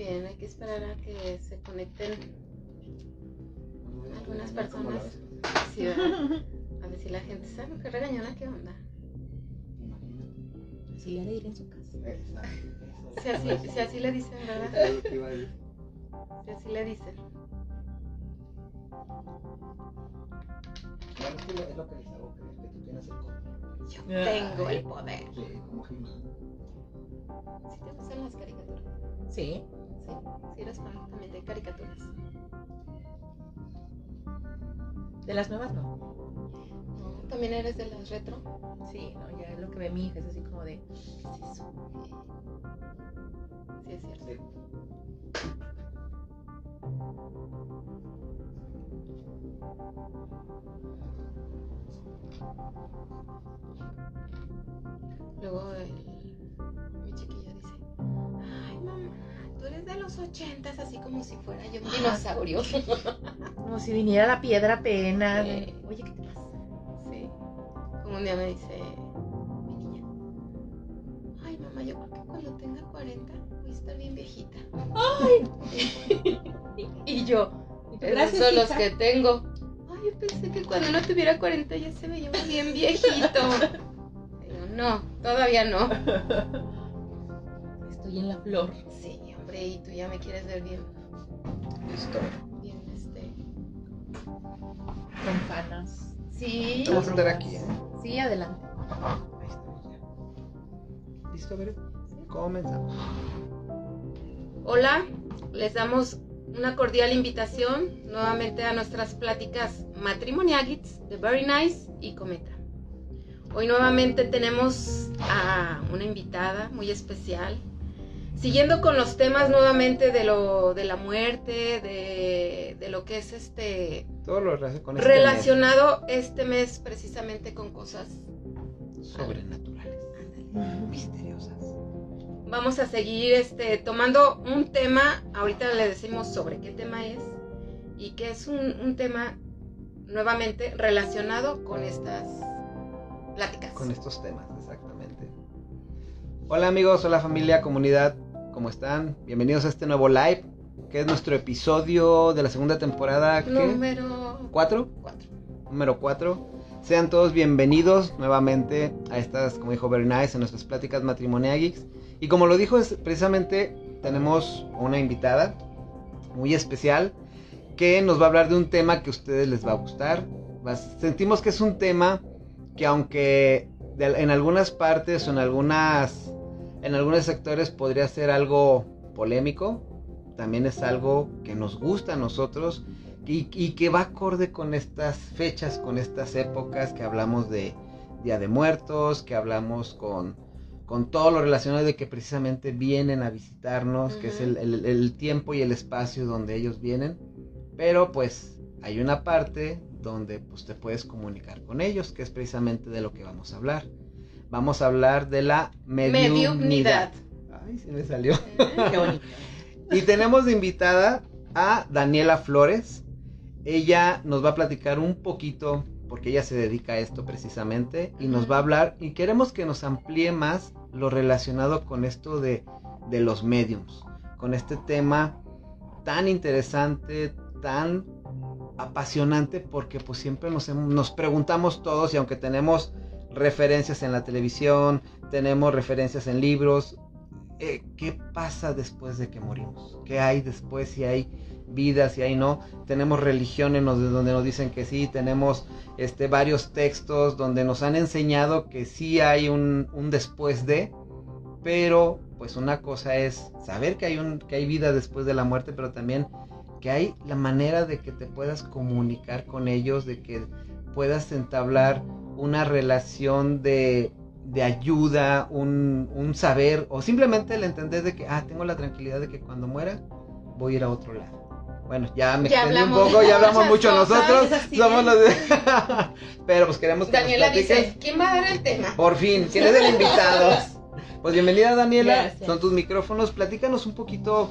también, hay que esperar a que se conecten algunas personas. A ver si la gente sabe qué regañona, qué onda. Sí, ya le diré en su casa. Si así, si así le dicen, ¿verdad? Si así le dicen. Claro, es que lo- es lo que les hago creer, que tú tienes el control. Yo tengo el poder. Sí, como. ¿Sí te gustan las caricaturas? Sí. Sí, sí eres fan también de caricaturas. De las nuevas no. ¿No? ¿También eres de las retro? Sí, no, ya lo que ve mi hija es así como de. ¿Qué es eso? Sí, es cierto. Sí. Luego el- tú eres de los ochentas, así como si fuera yo un dinosaurio. Como si viniera la piedra apenas. de, Sí. Oye, ¿qué te pasa? Sí. Como un día me dice mi niña, ay mamá, yo creo que cuando tenga 40 voy a estar bien viejita. y yo, esos son los que tengo. Ay, yo pensé que cuando no tuviera 40 ya se veía bien viejito. Digo, no, todavía no. Estoy en la flor. Sí, hombre, y tú ya me quieres ver bien, Listo. bien, este. Con fanas. Sí. Vamos a estar aquí, ¿eh? Sí, adelante. Ahí ya. ¿Listo, Bere? Comenzamos. Hola, les damos una cordial invitación nuevamente a nuestras pláticas matrimoniagits de Very Nice y Cometa. Hoy nuevamente tenemos a una invitada muy especial, siguiendo con los temas nuevamente de lo de la muerte, de, de lo que es este Todo lo relacionado con este relacionado este mes precisamente con cosas sobrenaturales, misteriosas. Vamos a seguir este, tomando un tema, ahorita le decimos sobre qué tema es, y que es un, un tema nuevamente relacionado con estas pláticas. Con estos temas, exactamente. Hola amigos, hola familia, comunidad, ¿cómo están? Bienvenidos a este nuevo live, que es nuestro episodio de la segunda temporada. ¿qué? Número ¿Cuatro? 4. número 4. Sean todos bienvenidos nuevamente a estas, como dijo Very Nice, en nuestras pláticas matrimoniales. Y como lo dijo, es, precisamente tenemos una invitada muy especial que nos va a hablar de un tema que a ustedes les va a gustar. Sentimos que es un tema que aunque en algunas partes o en algunas en algunos sectores podría ser algo polémico, también es algo que nos gusta a nosotros y, y que va acorde con estas fechas, con estas épocas que hablamos de Día de Muertos, que hablamos con, con todo lo relacionado de que precisamente vienen a visitarnos, que es el, el- el tiempo y el espacio donde ellos vienen. Pero pues hay una parte donde pues te puedes comunicar con ellos, que es precisamente de lo que vamos a hablar. Vamos a hablar de la mediunidad. Mediunidad. Ay, se me salió. Qué bonito. Y tenemos de invitada a Daniela Flores. Ella nos va a platicar un poquito, porque ella se dedica a esto precisamente, y nos va a hablar, y queremos que nos amplíe más lo relacionado con esto de, de los mediums, con este tema tan interesante, tan apasionante, porque pues siempre nos, nos preguntamos todos, y aunque tenemos referencias en la televisión, tenemos referencias en libros, eh, ¿qué pasa después de que morimos? ¿Qué hay después? Si hay vida, si hay no. Tenemos religiones donde nos dicen que sí, tenemos este, varios textos donde nos han enseñado que sí hay un, un después de, pero pues una cosa es saber que hay, un, que hay vida después de la muerte, pero también que hay la manera de que te puedas comunicar con ellos, de que puedas entablar una relación de, de ayuda, un, un saber, o simplemente el entender de que, ah, tengo la tranquilidad de que cuando muera voy a ir a otro lado. Bueno, ya me Ya extendí un poco, ya hablamos mucho cosas, nosotros, somos es. los de... Pero pues queremos que nos Daniela dice. ¿quién va a dar el tema? Por fin, ¿quién es el invitado? Pues bienvenida Daniela, Gracias. son tus micrófonos, platícanos un poquito,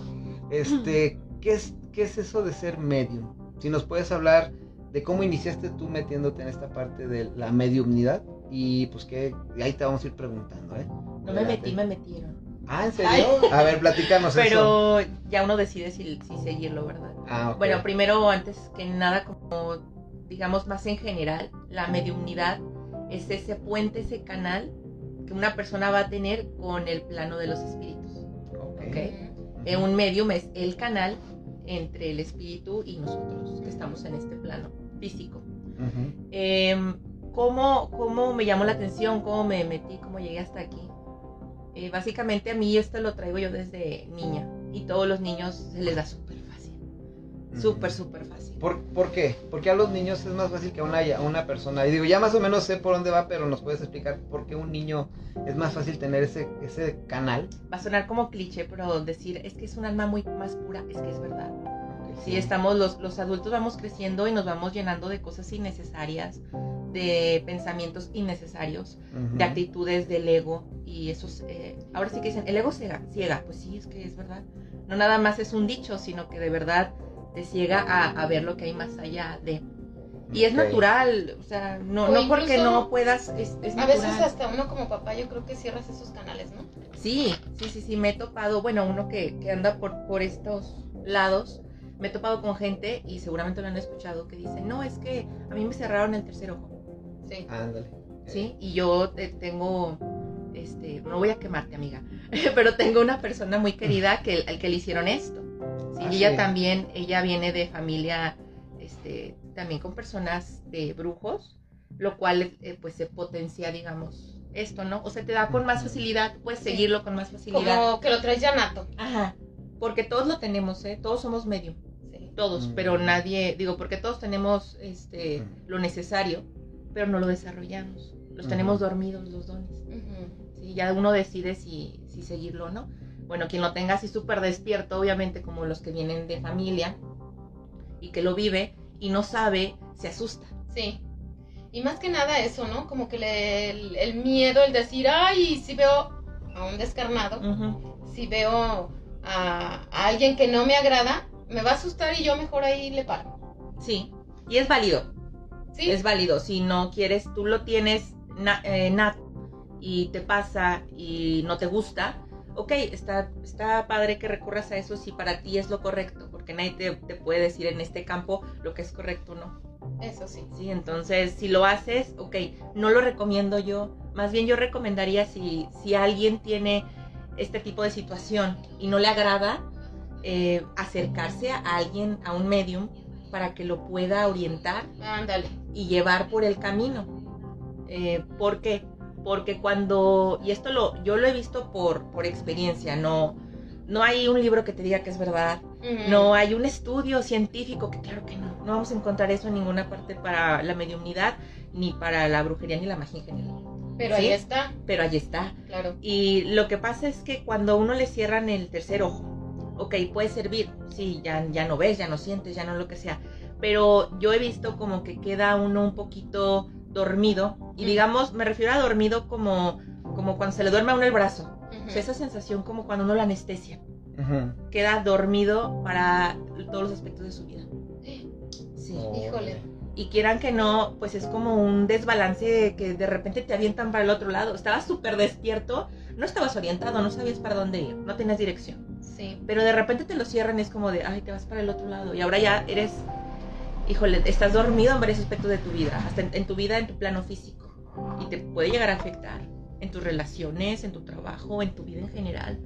este, ¿qué es, qué es eso de ser medium? Si nos puedes hablar de cómo iniciaste tú metiéndote en esta parte de la mediumnidad y pues que ahí te vamos a ir preguntando, ¿eh? No me metí, me metieron. Ah, ¿en serio? A ver, platícanos eso. Pero ya uno decide si, si seguirlo, ¿verdad? Ah, ok. Bueno, primero, antes que nada, como digamos más en general, la mediunidad es ese puente, ese canal que una persona va a tener con el plano de los espíritus. Ok. ¿ok? Eh, un medium es el canal entre el espíritu y nosotros que estamos en este plano físico. Ujú. Eh, ¿cómo, ¿Cómo me llamó la atención? ¿Cómo me metí? ¿Cómo llegué hasta aquí? Eh, básicamente a mí esto lo traigo yo desde niña y todos los niños se les da súper. Súper, súper fácil. ¿Por, por qué? Porque a los niños es más fácil que a una, a una persona. Y digo, ya más o menos sé por dónde va, pero nos puedes explicar por qué un niño es más fácil tener ese, ese canal. Va a sonar como cliché, pero decir es que es un alma muy más pura, es que es verdad. Sí, estamos, los, los adultos vamos creciendo y nos vamos llenando de cosas innecesarias, de pensamientos innecesarios, de actitudes del ego y esos, eh, ahora sí que dicen, el ego ciega, ciega, pues sí, es que es verdad. No nada más es un dicho, sino que de verdad te ciega a, a ver lo que hay más allá de. Y es Ok. natural, o sea, no, O no porque no puedas, es, es A natural. veces hasta uno como papá yo creo que cierras esos canales, ¿no? Sí, sí, sí, sí, me he topado, bueno, uno que, que anda por, por estos lados, me he topado con gente y seguramente lo han escuchado que dice, no, es que a mí me cerraron el tercer ojo, Sí. Ándale. ¿sí? Y yo eh, tengo, este, no voy a quemarte, amiga, pero tengo una persona muy querida que, al que le hicieron esto, ¿sí? Ah, y ella sí. también, ella viene de familia, este, también con personas de brujos, lo cual, eh, pues, se potencia, digamos, esto, ¿no? O sea, te da con más facilidad, puedes Sí. seguirlo con más facilidad. Como que lo traes ya nato. Ajá. Porque todos lo tenemos, ¿eh? Todos somos medium, Sí. todos, Mm. pero nadie, digo, porque todos tenemos este Mm. lo necesario, pero no lo desarrollamos. Los Ujú. tenemos dormidos los dones. Ujú. ¿sí? Ya uno decide si, si seguirlo o no. Bueno, quien lo tenga así súper despierto, obviamente, como los que vienen de familia y que lo vive y no sabe, se asusta. Sí. Y más que nada eso, ¿no? Como que le- el, el miedo, el decir, ay, si veo a un descarnado, Ujú. si veo a, a alguien que no me agrada, me va a asustar y yo mejor ahí le paro. Sí, y es válido. Sí. Es válido. Si no quieres, tú lo tienes na- eh, nato y te pasa y no te gusta, ok, está, está padre que recurras a eso si para ti es lo correcto, porque nadie te, te puede decir en este campo lo que es correcto o no. Eso sí. Sí, entonces si lo haces, ok, no lo recomiendo yo. Más bien yo recomendaría si, si alguien tiene este tipo de situación y no le agrada, eh, acercarse a alguien, a un medium, para que lo pueda orientar Ándale. y llevar por el camino. Eh, ¿Por qué? Porque cuando, y esto lo, yo lo he visto por, por experiencia, no, no hay un libro que te diga que es verdad, no hay un estudio científico que claro que no, no vamos a encontrar eso en ninguna parte para la mediunidad, ni para la brujería, ni la magia en general. Pero ¿Sí? ahí está, Pero allí está. claro. Y lo que pasa es que cuando uno le cierran el tercer ojo, ok, puede servir, sí, ya, ya no ves, ya no sientes, ya no lo que sea, pero yo he visto como que queda uno un poquito dormido, y digamos, me refiero a dormido como, como cuando se le duerme a uno el brazo, Ujú. o sea, esa sensación como cuando uno la anestesia, Ujú. queda dormido para todos los aspectos de su vida. Sí. Híjole. Y quieran que no, pues es como un desbalance que de repente te avientan para el otro lado. Estabas súper despierto, no estabas orientado, no sabías para dónde ir, no tenías dirección. Sí. Pero de repente te lo cierran y es como de, ay, te vas para el otro lado. Y ahora ya eres, híjole, estás dormido en varios aspectos de tu vida, hasta en, en tu vida, en tu plano físico. Y te puede llegar a afectar en tus relaciones, en tu trabajo, en tu vida en general.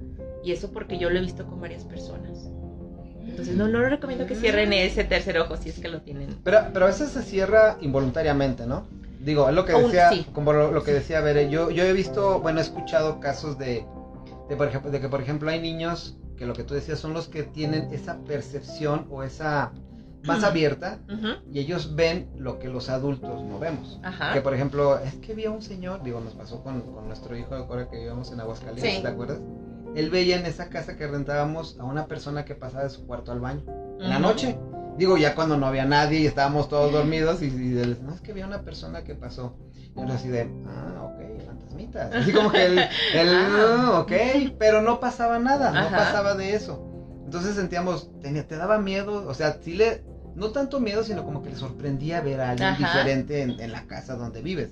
Y eso porque yo lo he visto con varias personas. Entonces no, no les recomiendo que cierren ese tercer ojo si es que lo tienen. Pero, pero a veces se cierra involuntariamente, ¿no? Digo, es lo que Aún decía, sí. como lo, lo que decía Bere, yo, yo he visto, bueno, he escuchado casos de, de, por ejemplo, de que, por ejemplo, hay niños que lo que tú decías son los que tienen esa percepción o esa más abierta Ujú, y ellos ven lo que los adultos no vemos. Ajá. Que por ejemplo, es que vi a un señor, digo, nos pasó con, con nuestro hijo de Cora que vivíamos en Aguascalientes, Sí. ¿te acuerdas? Él veía en esa casa que rentábamos a una persona que pasaba de su cuarto al baño en la noche. Digo, ya cuando no había nadie y estábamos todos dormidos y, y él, no, es que había una persona que pasó. Y yo así de, ah, ok, fantasmitas. Así como que él, él, Ah. "Ah, ok, pero no pasaba nada, no Ajá. pasaba de eso. Entonces sentíamos, tenía, te daba miedo, o sea, sí le, no tanto miedo, sino como que le sorprendía ver a alguien Ajá. diferente en, en la casa donde vives.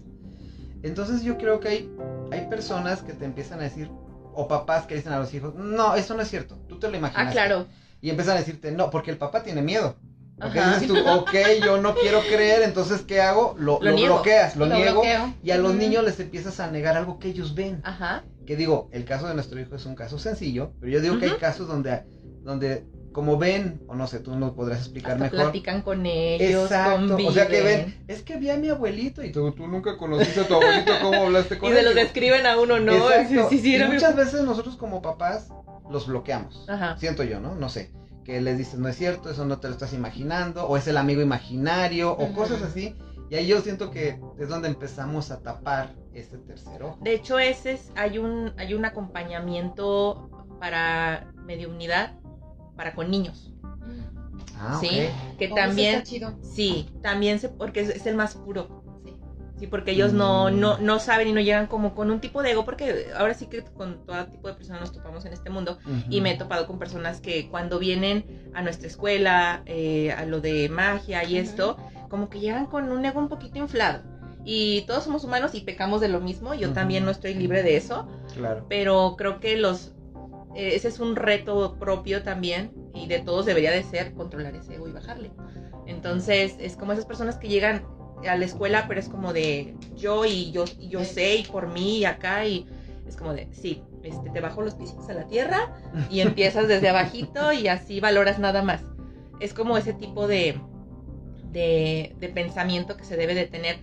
Entonces yo creo que hay, hay personas que te empiezan a decir, o papás que dicen a los hijos, no, eso no es cierto, tú te lo imaginas. Ah, claro. Y empiezan a decirte, no, porque el papá tiene miedo. Porque Ajá. dices tú, ok, yo no quiero creer, entonces ¿qué hago? Lo, Lo lo bloqueas, lo, Lo niego. bloqueo. Y a los niños les empiezas a negar algo que ellos ven. Ajá. Que digo, el caso de nuestro hijo es un caso sencillo, pero yo digo que hay casos donde, donde como ven, o no sé, tú nos podrás explicar Hasta mejor. platican con ellos, Exacto, o sea que ven, es que vi a mi abuelito y tú, tú nunca conociste a tu abuelito, ¿cómo hablaste con Y él? se los describen a uno, ¿no? Exacto. Sí, sí, sí, y era mi- muchas veces nosotros como papás los bloqueamos. Ajá. Siento yo, ¿no? No sé. Que les dices, no es cierto, eso no te lo estás imaginando, o es el amigo imaginario, o cosas así. Y ahí yo siento que es donde empezamos a tapar este tercer ojo. De hecho, ese es, hay un, hay un acompañamiento para mediunidad para con niños. Ah, sí, ok. que Oh, eso también, está chido. sí, también se, porque es, es el más puro. Sí. Sí, porque ellos no, Mm. no, no saben y no llegan como con un tipo de ego, porque ahora sí que con todo tipo de personas nos topamos en este mundo y me he topado con personas que cuando vienen a nuestra escuela, eh, a lo de magia y esto, como que llegan con un ego un poquito inflado. Y todos somos humanos y pecamos de lo mismo, yo también no estoy libre de eso, Claro. pero creo que los ese es un reto propio también y de todos debería de ser controlar ese ego y bajarle. Entonces, es como esas personas que llegan a la escuela, pero es como de yo y yo y yo sé y por mí y acá y es como de sí, este te bajo los piecitos a la tierra y empiezas desde abajito y así valoras nada más. Es como ese tipo de de, de pensamiento que se debe de tener.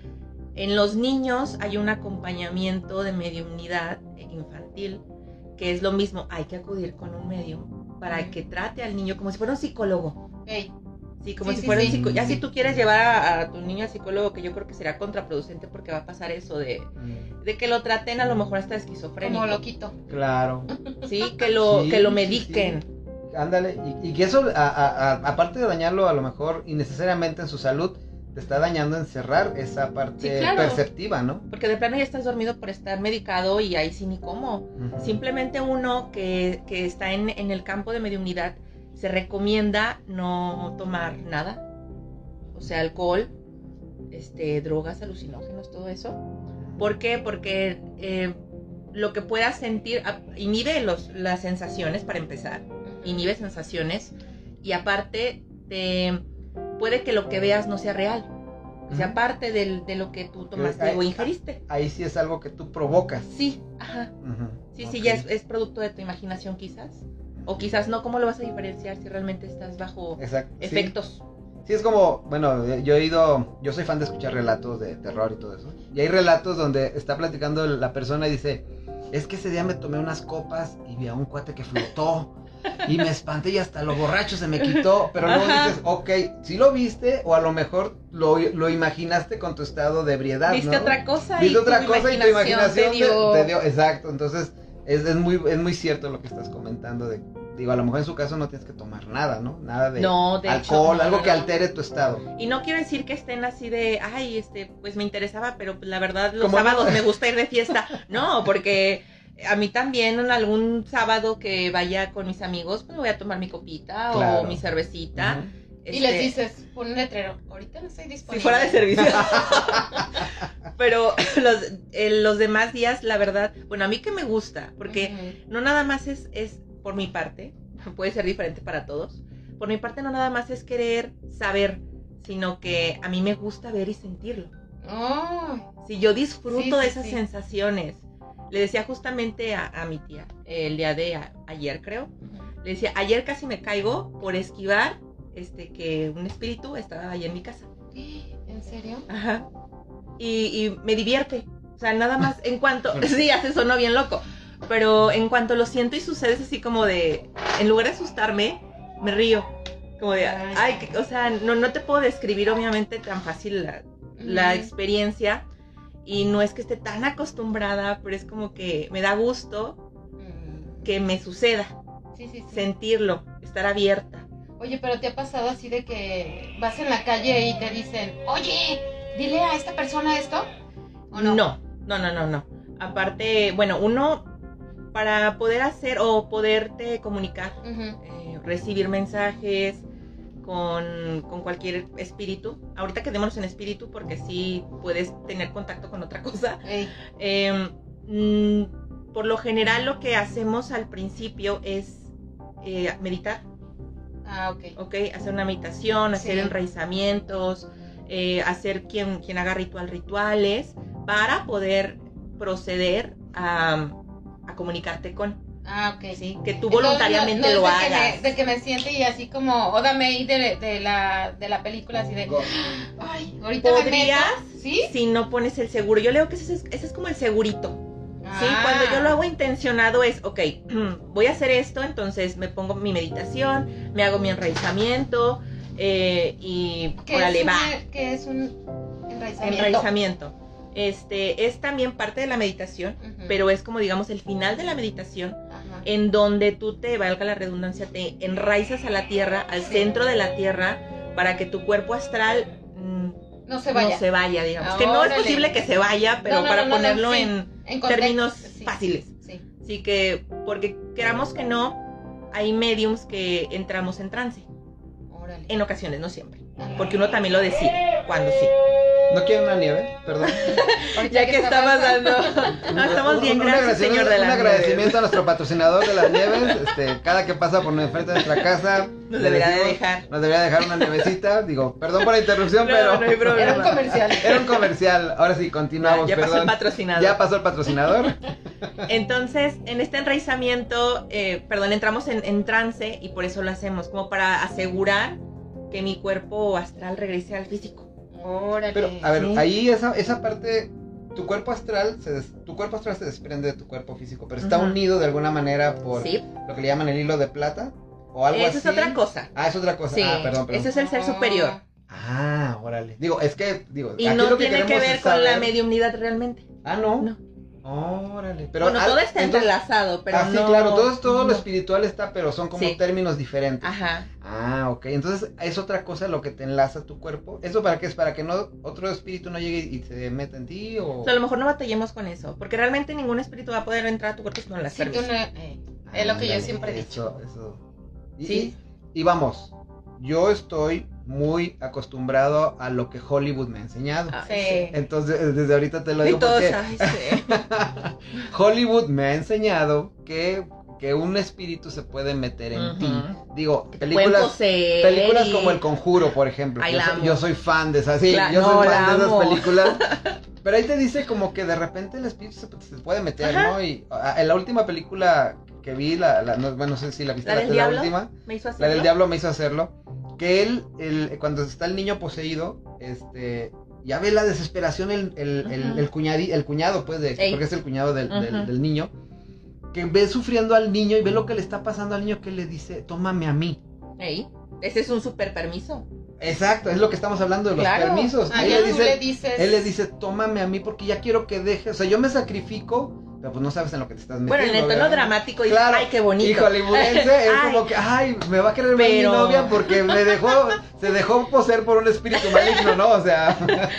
En los niños hay un acompañamiento de mediunidad infantil, que es lo mismo, hay que acudir con un medium para que trate al niño como si fuera un psicólogo. Sí, como Sí, si sí, fuera sí. un psicólogo. Ya Sí. si tú quieres llevar a, a tu niño al psicólogo, que yo creo que será contraproducente porque va a pasar eso de, Mm, de que lo traten a lo mejor hasta esquizofrénico. como loquito. Claro. Sí, que lo, Sí, que lo sí, mediquen. Ándale, y, y que eso, a- a- a- aparte de dañarlo a lo mejor innecesariamente en su salud, te está dañando en cerrar esa parte Sí, claro. perceptiva, ¿no? Porque de plano ya estás dormido por estar medicado y ahí sí ni cómo. Simplemente uno que, que está en, en el campo de mediunidad se recomienda no tomar nada. O sea, alcohol, este, drogas, alucinógenos, todo eso. ¿Por qué? Porque eh, lo que puedas sentir a- inhibe los, las sensaciones para empezar. Inhibe sensaciones. Y aparte, te, puede que lo que veas no sea real. O sea, Ujú. parte del- de lo que tú tomaste Ay, o ingeriste. Ahí sí es algo que tú provocas. Sí, ajá. Sí, sí, ya es, es producto de tu imaginación quizás. O quizás no, ¿cómo lo vas a diferenciar si realmente estás bajo Exacto. efectos? Sí, es como, bueno, eh, yo he ido, yo soy fan de escuchar relatos de terror y todo eso. Y hay relatos donde está platicando la persona y dice, es que ese día me tomé unas copas y vi a un cuate que flotó. Y me espanté y hasta lo borracho se me quitó. Pero luego Ajá. dices, ok, si lo viste o a lo mejor lo, lo imaginaste con tu estado de ebriedad. Viste ¿no? otra cosa Viste y otra tu cosa y tu imaginación te dio... te dio. Exacto, entonces es, es muy, es muy cierto lo que estás comentando. De, digo, a lo mejor en su caso no tienes que tomar nada, ¿no? Nada de No, de hecho, alcohol, no, algo no, que altere tu estado. Y no quiero decir que estén así de, ay, este, pues me interesaba, pero la verdad los sábados me gusta ir de fiesta. No, porque a mí también en algún sábado que vaya con mis amigos, pues me voy a tomar mi copita Claro. o mi cervecita. Y Este, les dices, pon un letrero, ahorita no estoy Si disponible. fuera de servicio. Pero los, eh, los demás días, la verdad, bueno, a mí que me gusta, porque no nada más es, es por mi parte, puede ser diferente para todos. Por mi parte no nada más es querer saber, sino que a mí me gusta ver y sentirlo. Oh, Si yo disfruto Sí, de sí, esas sí. sensaciones. Le decía justamente a, a mi tía, el día de a- ayer creo, le decía, ayer casi me caigo por esquivar este que un espíritu estaba ahí en mi casa. ¿En serio? Ajá. Y, y me divierte. O sea, nada más en cuanto. Sí, hace sonó bien loco. Pero en cuanto lo siento y sucede es así como de. En lugar de asustarme, me río. Como de. Ay. Que- o sea, no, no te puedo describir obviamente tan fácil la, la experiencia. Y no es que esté tan acostumbrada, pero es como que me da gusto Mm, que me suceda. Sí, sí, sí. Sentirlo, estar abierta. Oye, pero ¿te ha pasado así de que vas en la calle y te dicen, oye, dile a esta persona esto? ¿O no? No, no, no, no, no. Aparte, bueno, uno, para poder hacer o poderte comunicar, eh, recibir mensajes con, con cualquier espíritu. Ahorita quedémonos en espíritu porque sí puedes tener contacto con otra cosa. Eh, mm, por lo general lo que hacemos al principio es eh, meditar, Ah, ok. ¿ok? Hacer una meditación, hacer Sí. enraizamientos, eh, hacer quien, quien haga ritual rituales para poder proceder a, a comunicarte con, Ah, ok. ¿sí? Que tú Entonces, voluntariamente no- no lo que hagas. me- de que me siente y así como, o dame ahí de, de la, de la película, así de, ay, ahorita me ¿Podrías? meto. ¿Sí? Si no pones el seguro, yo le digo que ese es, ese es como el segurito. Sí, Ah. cuando yo lo hago intencionado es, ok, voy a hacer esto, entonces me pongo mi meditación, me hago mi enraizamiento eh, y ¿Qué órale, es, va, un, ¿Qué es un enraizamiento? enraizamiento. Este es también parte de la meditación, pero es como digamos el final de la meditación, Ajá. en donde tú te, valga la redundancia, te enraizas a la tierra, al Sí. centro de la tierra, para que tu cuerpo astral mm, no se vaya. no se vaya, digamos. que no es Órale. posible que se vaya, pero No, no, para ponerlo sí. en términos sí. fáciles. Sí. Así que, porque queramos que no, hay mediums que entramos en trance. Órale. En ocasiones, no siempre. Porque uno también lo decide, cuando sí. ¿No quieren una nieve? Perdón. Ya que está pasando. No, estamos bien, Un- un gracias, agradecimiento- señor de Un agradecimiento a nuestro patrocinador de las nieves. Este, cada que pasa por enfrente de nuestra casa, Nos debería de dejar. Nos debería dejar una nievecita. Digo, perdón por la interrupción, No, pero. no hay problema. Era un comercial. Era un comercial. Ahora sí, continuamos. ya pasó perdón. el patrocinador. Ya pasó el patrocinador. Entonces, en este enraizamiento, eh, perdón, entramos en, en trance y por eso lo hacemos, como para asegurar que mi cuerpo astral regrese al físico. Órale. Pero, a ver, Sí. ahí esa, esa parte. Tu cuerpo astral se des- tu cuerpo astral se desprende de tu cuerpo físico, pero está unido de alguna manera por Sí, lo que le llaman el hilo de plata o algo eso así. es otra cosa. Ah, es otra cosa. Sí, ah, perdón, perdón. ese es el ser superior. Ah, órale. Digo, es que, digo, Y aquí no lo que tiene que ver con la mediumnidad realmente. Ah, no. No. Órale. Pero bueno, al- todo está entonces- entrelazado, pero ah, sí, no... claro, todo, todo lo espiritual está, pero son como Sí. términos diferentes. Ajá. Ah, ok. Entonces es otra cosa lo que te enlaza a tu cuerpo. ¿Eso para qué es? ¿Para que no otro espíritu no llegue y se meta en ti? O... O sea, a lo mejor no batallemos con eso, porque realmente ningún espíritu va a poder entrar a tu cuerpo si no le das Sí, tú permiso. no- eh, es lo que yo siempre he dicho. Eso, eso. Y, Sí. y- y vamos, yo estoy muy acostumbrado a lo que Hollywood me ha enseñado. Ay, Sí. Entonces, desde ahorita te lo Y digo todos, porque ay, sí. Hollywood me ha enseñado que, que un espíritu se puede meter en ti. Digo, películas, películas y- como El Conjuro, por ejemplo. Ay, yo, soy, amo. yo soy fan de esas, sí, La- yo soy fan de esas películas. Pero ahí te dice como que de repente el espíritu se, se puede meter, Ajá. ¿no? Y en la última película que vi, la, la- no, bueno, no sé si la viste, ¿La la, del la diablo? última, Me hizo la del diablo me hizo hacerlo. Que él, el, cuando está el niño poseído, este, ya ve la desesperación el, el, el, Ujú. el cuñadi- cuñado, pues, de, Ey. porque es el cuñado del, del- niño, que ve sufriendo al niño y ve lo que le está pasando al niño que le dice, tómame a mí. Ey, Ese es un super permiso. Exacto, es lo que estamos hablando de los Claro. permisos. Ah, ya le dice, le dices. él le dice, tómame a mí porque ya quiero que dejes. O sea, yo me sacrifico, pero pues no sabes en lo que te estás metiendo. Bueno, en el tono ¿verdad? dramático dices, Claro. ay, qué bonito. Y hollywoodense es Ay. como que, ay, me va a querer ver Pero- mi novia porque me dejó, se dejó poseer por un espíritu maligno, ¿no? O sea,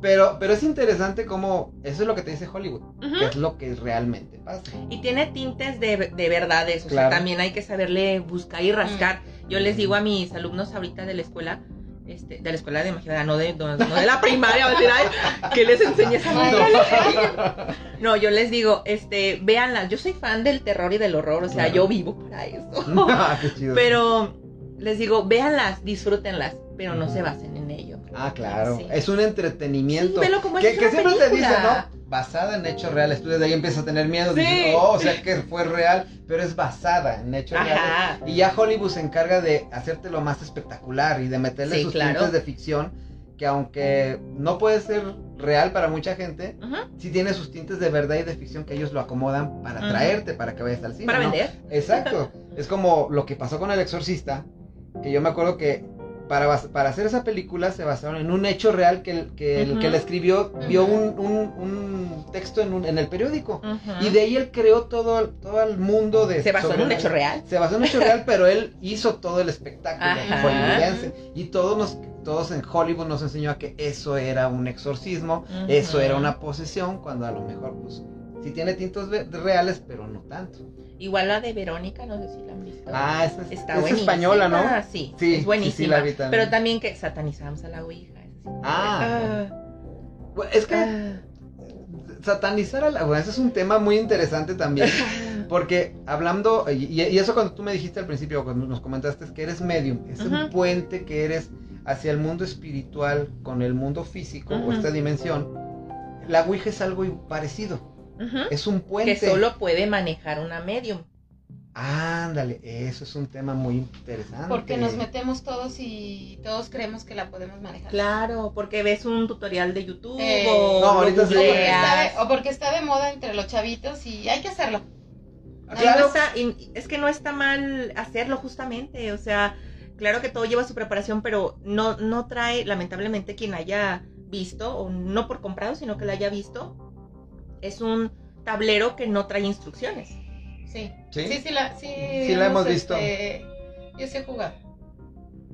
pero, pero es interesante como, eso es lo que te dice Hollywood, que es lo que realmente pasa. Y tiene tintes de, de verdades, o Claro. sea, también hay que saberle buscar y rascar. Yo les digo a mis alumnos ahorita de la escuela, este, de la escuela de magia, no de, no, no de la primaria, va a decir, ay, les enseñes a magia. No, yo les digo, este, véanlas, yo soy fan del terror y del horror, o sea, Claro. yo vivo para eso. Ah, qué chido. Pero les digo, véanlas, disfrútenlas, pero no se basen en ello. Ah, claro, Sí. es un entretenimiento. Sí, velo como que, es que siempre te dice, película. ¿no? Basada en hechos reales. Tú desde ahí empiezas a tener miedo. Sí. Dices, oh, o sea que fue real, pero es basada en hechos reales. Ajá. Y ya Hollywood se encarga de hacértelo más espectacular y de meterle Sí, sus claro. tintes de ficción. Que aunque no puede ser real para mucha gente, sí tiene sus tintes de verdad y de ficción que ellos lo acomodan para Ujú. atraerte, para que vayas al cine. Para ¿no? vender. Exacto. Es como lo que pasó con El Exorcista, que yo me acuerdo que para, bas- para hacer esa película se basaron en un hecho real que el que, el, que le escribió vio Ujú. un, un- un texto en, un- en el periódico. Y de ahí él creó todo, el- todo el mundo de... Se basó en un hecho real. Se basó en un hecho real, pero él hizo todo el espectáculo Ajá. hollywoodense. Y todos, nos, todos en Hollywood nos enseñó a que eso era un exorcismo, eso era una posesión, cuando a lo mejor, pues, sí tiene tintos reales, pero no tanto. Igual la de Verónica, no sé si la han visto. Ah, esa es, Está es española, ¿no? Sí, Sí, es sí, buenísima. sí la vi también. Pero también que satanizamos a la Ouija. Ah. ah, Es que, ah. satanizar a la... Bueno, ese es un tema muy interesante también. Porque hablando, y, y eso cuando tú me dijiste al principio, cuando nos comentaste es que eres medium, es un puente que eres hacia el mundo espiritual con el mundo físico o esta dimensión. La Ouija es algo parecido, Ujú. es un puente. Que solo puede manejar una medium. Ándale, eso es un tema muy interesante. Porque nos metemos todos y todos creemos que la podemos manejar. Claro, porque ves un tutorial de YouTube Eh, o No, ahorita sí. Porque, está de, o porque está de moda entre los chavitos y hay que hacerlo. Claro. no está- y es que no está mal hacerlo justamente, o sea, claro que todo lleva su preparación, pero no, no trae, lamentablemente, quien haya visto, o no por comprado, sino que lo haya visto, es un tablero que no trae instrucciones. Sí. ¿Sí? Sí, sí, la, sí, Sí la hemos visto. Yo sé jugar.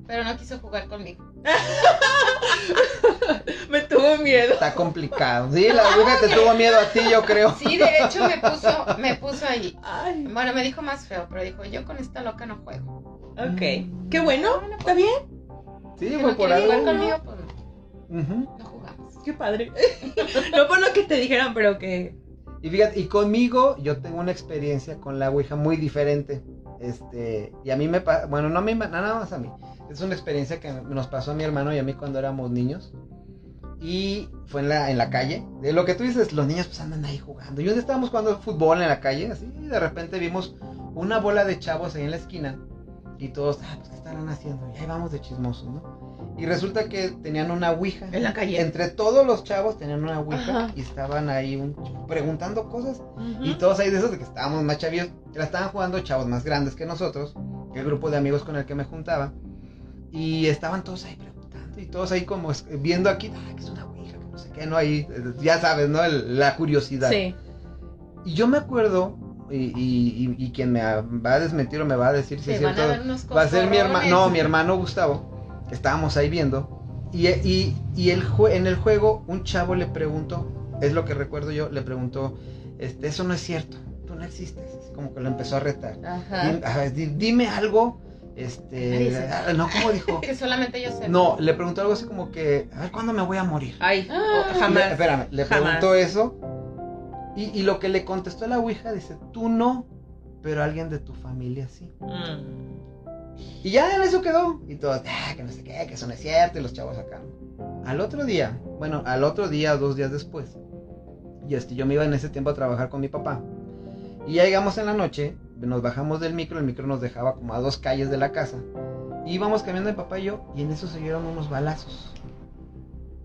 Pero no quiso jugar conmigo. Me tuvo miedo. Está complicado. Sí, la Ouija te tuvo miedo a ti, yo creo. Sí, de hecho me puso, me puso ahí. Ay, Bueno, me dijo más feo, pero dijo, yo con esta loca no juego. ok. Qué bueno, está bien, Sí, Si fue no por quiere jugar algo. conmigo, pues no jugamos. Qué padre. no por lo que te dijeron, pero que... Y fíjate, y conmigo yo tengo una experiencia con la Ouija muy diferente. Este, y a mí me bueno, no mí, nada más a mí. Es una experiencia que nos pasó a mi hermano y a mí cuando éramos niños. Y fue en la, en la calle. De lo que tú dices, los niños pues andan ahí jugando. Y un día estábamos jugando fútbol en la calle, así, y de repente vimos una bola de chavos ahí en la esquina. Y todos, ah, pues, ¿qué estarán haciendo? Y ahí vamos de chismosos, ¿no? Y resulta que tenían una Ouija. En la calle. Entre todos los chavos tenían una Ouija Ajá. y estaban ahí un- preguntando cosas. Ujú. Y todos ahí de esos de que estábamos más chavillos, la estaban jugando chavos más grandes que nosotros, el grupo de amigos con el que me juntaba. Y estaban todos ahí preguntando y todos ahí como viendo aquí, ah, que es una ouija, que no sé qué, no ahí, eh, ya sabes, ¿no? El- la curiosidad. Sí. Y yo me acuerdo, y, y- y- quien me va a desmentir o me va a decir si es cierto, a va a ser mi hermano, no, mi hermano Gustavo, que estábamos ahí viendo. Y, y, y el en el juego un chavo le preguntó, es lo que recuerdo yo, le preguntó, este, eso no es cierto, tú no existes. Así como que lo empezó a retar. Ajá. Dim- a ver, di- dime algo, este, ah, no, ¿cómo dijo? Que solamente yo sé. No, le preguntó algo así como que, a ver, ¿cuándo me voy a morir? Ay, Ah. Y le- jamás. espérame, le jamás. preguntó eso. Y, y lo que le contestó la Ouija dice, tú no, pero alguien de tu familia sí. Mm. Y ya en eso quedó. Y todos, ah, que no sé qué, que eso no es cierto. Y los chavos acá. Al otro día, bueno, al otro día dos días después, y este, yo me iba en ese tiempo a trabajar con mi papá. Y ya llegamos en la noche, nos bajamos del micro, el micro nos dejaba como a dos calles de la casa. Y íbamos caminando mi papá y yo, y en eso se oyeron unos balazos.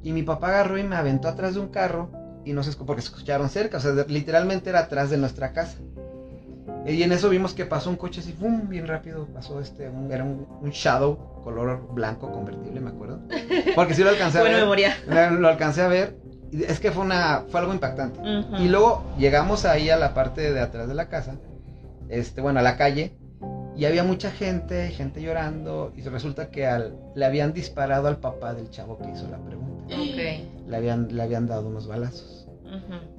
Y mi papá agarró y me aventó atrás de un carro, y no se porque se escucharon cerca, o sea, literalmente era atrás de nuestra casa. Y en eso vimos que pasó un coche así, ¡pum! bien rápido, pasó este, un- era un, un Shadow, color blanco convertible, me acuerdo. Porque sí lo alcancé a ver. memoria. Lo, alcancé a ver. y Es que fue una fue algo impactante. Y luego llegamos ahí a la parte de atrás de la casa, este, bueno, a la calle, y había mucha gente, gente llorando, y resulta que al, le habían disparado al papá del chavo que hizo la pregunta. Ok. Le habían, le habían dado unos balazos.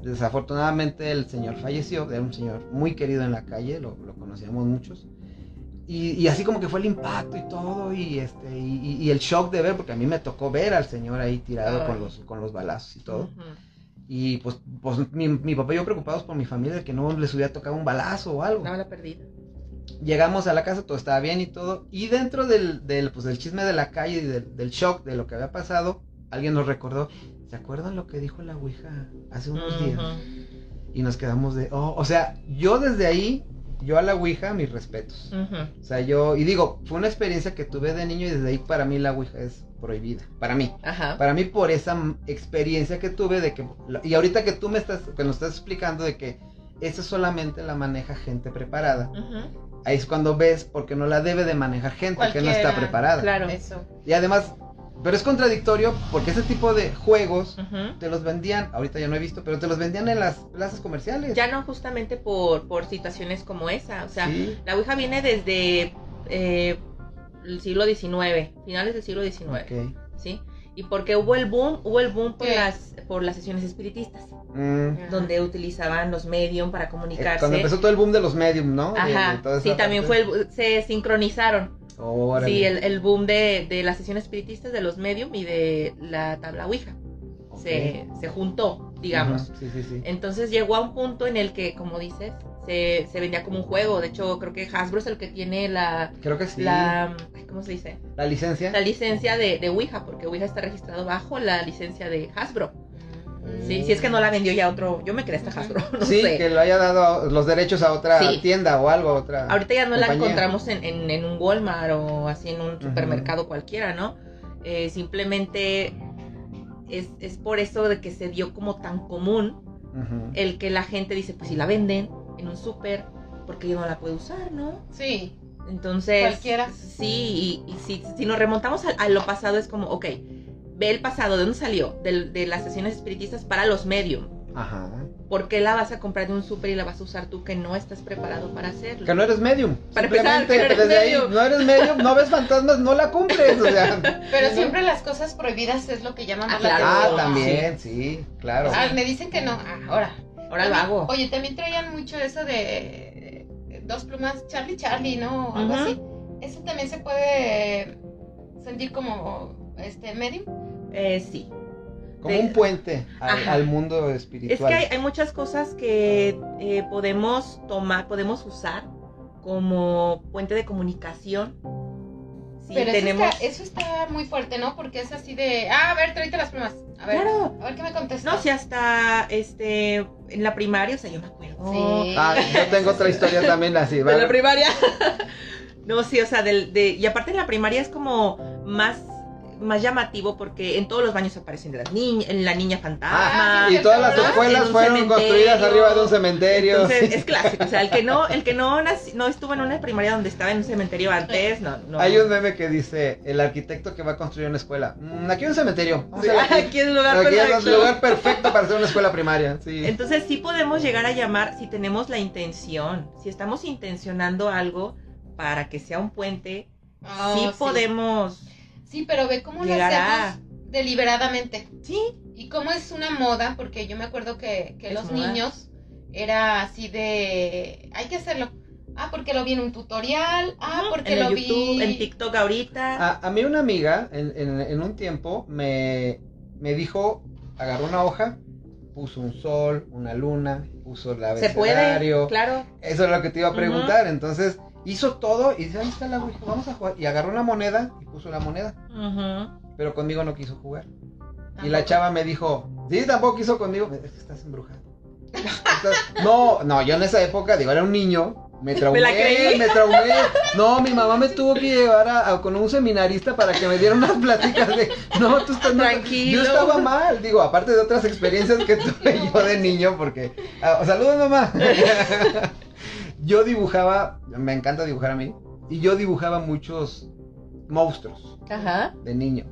Desafortunadamente el señor falleció, era un señor muy querido en la calle, lo, lo conocíamos muchos. Y, y así como que fue el impacto y todo, y este, y, y- y el shock de ver, porque a mí me tocó ver al señor ahí tirado Ay. con los, con los balazos y todo. Ujú. Y pues, pues mi, mi papá y yo preocupados por mi familia de que no les hubiera tocado un balazo o algo. No la perdida. Llegamos a la casa, todo estaba bien y todo. Y dentro del, del, pues, del chisme de la calle y del, del shock de lo que había pasado, alguien nos recordó. ¿Se acuerdan lo que dijo la Ouija hace unos días? Y nos quedamos de, oh, o sea, yo desde ahí, yo a la Ouija, mis respetos. O sea, yo, y digo, fue una experiencia que tuve de niño y desde ahí para mí la Ouija es prohibida. Para mí. Ajá. Para mí por esa experiencia que tuve de que, y ahorita que tú me estás, que nos estás explicando de que eso solamente la maneja gente preparada. Ahí es cuando ves porque no la debe de manejar gente que no está preparada. Claro. Eso. Y además, pero es contradictorio porque ese tipo de juegos te los vendían, ahorita ya no he visto, pero te los vendían en las plazas comerciales. Ya no justamente por, por situaciones como esa. O sea, Sí. la Ouija viene desde eh, el siglo XIX, finales del siglo XIX, Ok. ¿sí? Y porque hubo el boom, hubo el boom por ¿Qué? las por las sesiones espiritistas, Mm. donde utilizaban los medium para Eh, comunicarse. Cuando empezó todo el boom de los medium, ¿no? De- de Ajá, sí, también parte. fue el, se sincronizaron. Órale. Sí, el, el boom de, de las sesiones espiritistas, de los medium y de la tabla Ouija. Se, se juntó, digamos. Sí, sí, sí. Entonces llegó a un punto en el que, como dices, se, se vendía como un juego. De hecho, creo que Hasbro es el que tiene la, Creo que sí. la ¿cómo se dice? La licencia. La licencia de, de Ouija, porque Ouija está registrado bajo la licencia de Hasbro. Mm. Sí, si es que no la vendió ya otro, yo me quedé hasta Hasbro, no sí, sé. que lo haya dado los derechos a otra Sí. tienda o algo, otra. Ahorita ya no la encontramos en, en- en un Walmart o así en un supermercado cualquiera, ¿no? Eh, simplemente es, es por eso de que se dio como tan común el que la gente dice, pues si la venden en un súper, porque yo no la puedo usar, ¿no? Sí, Entonces, Cualquiera. sí, y, y si, si nos remontamos a, a lo pasado es como, ok, ve el pasado, ¿de dónde salió? Del- de las sesiones espiritistas para los medium. Ajá. ¿Por qué la vas a comprar de un súper y la vas a usar tú que no estás preparado para hacerlo? Que no eres medium. Para empezar, que no eres desde ahí, medium. no eres medium, no ves fantasmas, no la cumples. O sea. pero ¿no? siempre las cosas prohibidas es lo que llama más Ah, la claro. Ah, atención. también, sí, claro. Ah, me dicen que no, ah, ahora. Ahora lo hago. Oye, también traían mucho eso de dos plumas Charlie Charlie, ¿no? Algo así. Eso también se puede sentir como este medium. Eh, sí. Como de- un puente al, mundo Es espiritual. que hay, hay muchas cosas que eh, podemos tomar, podemos usar como puente de comunicación. Sí, Pero eso tenemos... está- eso, está, muy fuerte, ¿no? Porque es así de, ah, a ver, tráete las plumas. A ver, Claro. a ver qué me contesta. No, si hasta este, en la primaria, o sea, yo me acuerdo. Sí. Ah, yo tengo otra historia también así. De ¿vale? la primaria. no, sí, o sea, del, de, y aparte en la primaria es como más, más llamativo porque en todos los baños aparecen de las niñas, en la niña fantasma. Ah, Y todas las escuelas fueron construidas arriba de un cementerio. Entonces es clásico, o sea, el que no, el que no, no estuvo en una primaria donde estaba en un cementerio antes, no, no. Hay un meme que dice, el arquitecto que va a construir una escuela. "Mm, aquí hay un cementerio. Aquí. aquí es el lugar Aquí es el perfecto. lugar perfecto para hacer una escuela primaria. Sí. Entonces sí podemos llegar a llamar si tenemos la intención, si estamos intencionando algo para que sea un puente, Oh, sí podemos, Sí, pero ve cómo lo hacemos deliberadamente. sí, Y cómo es una moda, porque yo me acuerdo que, que los moda. niños era así de, hay que hacerlo. Ah, porque lo vi en un tutorial. Ah, porque en lo YouTube, vi. en TikTok ahorita. A, a mí una amiga en, en- en un tiempo me, me dijo, agarró una hoja, puso un sol, una luna, puso el se puede, abecedario. claro. Eso es lo que te iba a preguntar. Entonces hizo todo y dice, ahí está la Ouija, vamos a jugar. Y agarró una moneda y puso la moneda. Ujú. Pero conmigo no quiso jugar. Y la chava me dijo, sí, tampoco quiso conmigo. Es que estás embrujado. Estás- No, no, yo en esa época, digo, era un niño. Me traumé, la creí. me traumé. No, mi mamá me tuvo que llevar a, a- con un seminarista para que me diera unas pláticas de, no, tú estás no- Tranquilo. Yo estaba mal, digo, aparte de otras experiencias que tuve yo de niño, porque, ah, saludos mamá. yo dibujaba, me encanta dibujar a mí, y yo dibujaba muchos monstruos Ajá. de niño.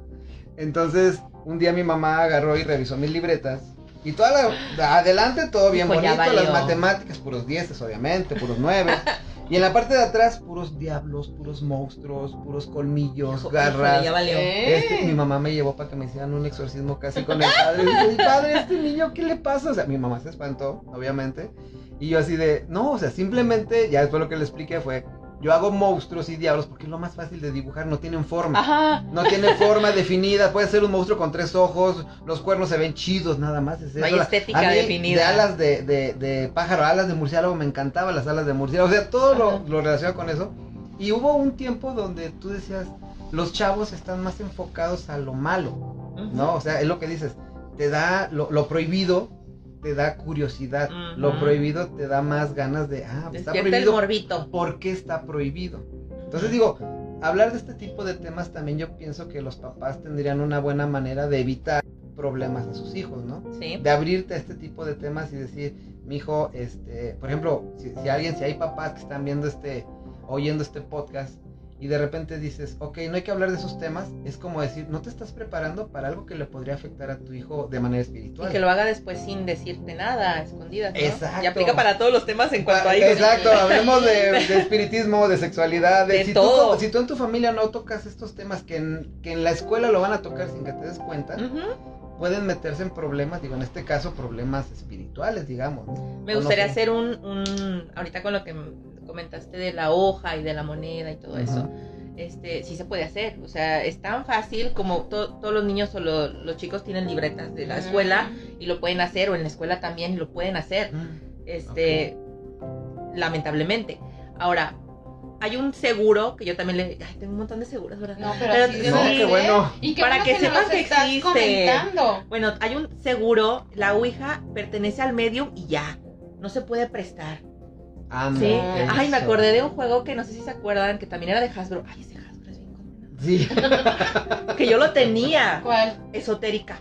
Entonces, un día mi mamá agarró y revisó mis libretas. Y toda la, adelante todo bien Dijo, "Ya bonito, las valió". matemáticas, puros dieces, obviamente, puros nueve. y en la parte de atrás, puros diablos, puros monstruos, puros colmillos, Hijo- garras. ya valió. Eh. Este, mi mamá me llevó para que me hicieran un exorcismo casi con el padre. Y dice, padre, este niño, ¿qué le pasa? O sea, mi mamá se espantó, obviamente. Y yo así de, no, o sea, simplemente, ya después lo que le expliqué fue, yo hago monstruos y diablos porque es lo más fácil de dibujar, no tienen forma. Ajá. No tiene forma definida, puede ser un monstruo con tres ojos, los cuernos se ven chidos nada más. es No hay eso. estética A mí, definida. De alas de, de, de pájaro, alas de murciélago, me encantaban las alas de murciélago, o sea, todo lo, lo relacionado con eso. Y hubo un tiempo donde tú decías, los chavos están más enfocados a lo malo, ¿no? O sea, es lo que dices, te da lo, lo prohibido, te da curiosidad, lo prohibido te da más ganas de, ah, está Despierta el prohibido, morbito. ¿por qué está prohibido? Entonces digo, hablar de este tipo de temas también yo pienso que los papás tendrían una buena manera de evitar problemas a sus hijos, ¿no? Sí. De abrirte a este tipo de temas y decir, mi hijo, este, por ejemplo, si, si alguien, si hay papás que están viendo este, oyendo este podcast y de repente dices, ok, no hay que hablar de esos temas, es como decir, no te estás preparando para algo que le podría afectar a tu hijo de manera Y espiritual. que lo haga después sin decirte nada, a escondidas. ¿no? Exacto. Y aplica para todos los temas en cuanto a Ah, hijos. Exacto, hablemos de, de espiritismo, de sexualidad, de, De si, todo. Tú, si tú en tu familia no tocas estos temas que en, que en la escuela lo van a tocar sin que te des cuenta, pueden meterse en problemas, digo, en este caso problemas espirituales, digamos. ¿no? Me no gustaría hacer un, un, ahorita con lo que comentaste de la hoja y de la moneda y todo Ujú. eso, este, sí se puede hacer. O sea, es tan fácil como to- todos los niños o lo- los chicos tienen libretas de la escuela y lo pueden hacer, o en la escuela también lo pueden hacer. Este, lamentablemente. Ahora, hay un seguro que yo también le. Ay, tengo un montón de seguros, ¿verdad? No, pero, Pero de no, qué bueno. Y qué Para bueno que nos sepan que existe. comentando. Bueno, hay un seguro, la Ouija pertenece al medium y ya. No se puede prestar. Anda, Sí. qué Ay, me acordé de un juego que no sé si se acuerdan, que también era de Hasbro. Ay, ese Hasbro es bien condenado. Sí. Que yo lo tenía. ¿Cuál? Esotérica.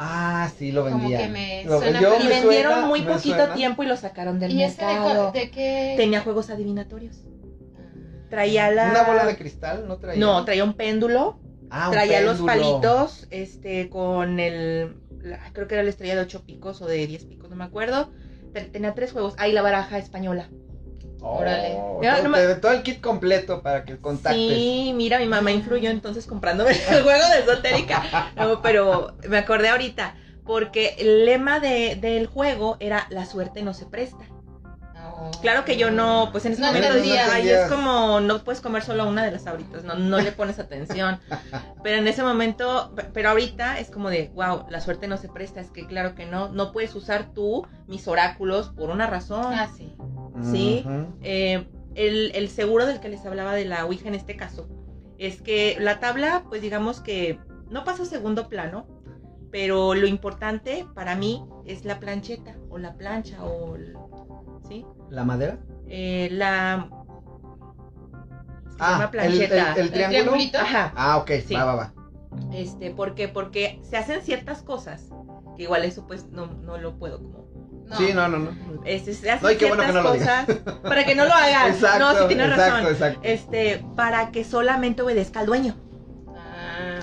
Ah, sí, lo Como vendía. que me Lo- suena yo Y vendieron suena- muy poquito suena. tiempo y lo sacaron del ¿Y ese de, mercado. cu- de qué? Tenía juegos adivinatorios. Traía la. Una bola de cristal, ¿no traía? No, traía un péndulo. Ah, un traía los palitos, este, con el. la- creo que era la estrella de 8 picos o de 10 picos, no me acuerdo. Te- Tenía tres juegos. Ah, y la baraja española. Oh, Órale. Todo, no todo el kit completo para que contactes. Sí, mira, mi mamá influyó entonces comprándome el juego de esotérica. No, pero me acordé ahorita, porque el lema de- del juego era la suerte no se presta. Claro que yo no, pues en ese No momento entendía. ay, es como, no puedes comer solo una de las ahoritas, no, no le pones atención. Pero en ese momento, pe- pero ahorita es como de, wow, la suerte no se presta, es que claro que no, no puedes usar tú mis oráculos por una razón. Ah, sí. Sí. Eh, el, el seguro del que les hablaba de la Ouija en este caso es que la tabla, pues digamos que no pasa a segundo plano, pero lo importante para mí es la plancheta o la plancha o el- ¿sí? ¿La madera? Eh, la se Ah, el, plancheta. el- el triángulo. triangulito? Ajá. Ah, ok, Sí. va, va, va. Este, ¿por qué? Porque se hacen ciertas cosas que igual eso pues no, no lo puedo como No. Sí, no, no, no. este, se hacen No, bueno ciertas que no lo digas. cosas para que no lo hagan. Exacto, no, sí tienes exacto, razón. exacto. Este, para que solamente obedezca al dueño. Ah.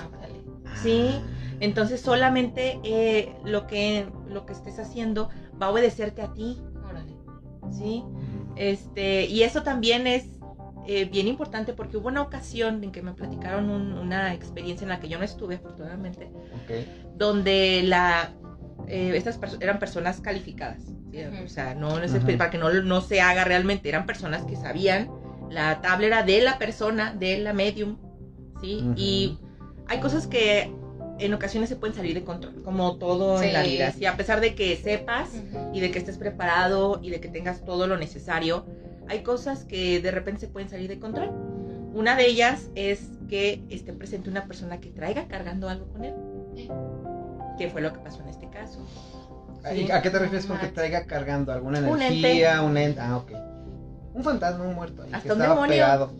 Sí. Entonces solamente eh, lo que lo que estés haciendo va a obedecerte a ti, Órale. ¿sí? Este, y eso también es eh, bien importante porque hubo una ocasión en que me platicaron un- una experiencia en la que yo no estuve, afortunadamente, donde la eh, estas perso- eran personas calificadas, o sea, no, no es Ujú. para que no, no se haga realmente, eran personas que sabían, la tabla era de la persona, de la medium, ¿sí? Y hay cosas que en ocasiones se pueden salir de control, como todo en la Sí. vida, ¿sí? A pesar de que sepas Ujú. y de que estés preparado y de que tengas todo lo necesario, hay cosas que de repente se pueden salir de control. Una de ellas es que esté presente una persona que traiga cargando algo con él. Que fue lo que pasó en este caso. ¿Y Sí. ¿A qué te refieres con que Max. traiga cargando alguna Un energía, un ente? Ah, ok. Un fantasma, un muerto. ahí, que Hasta un estaba demonio. pegado.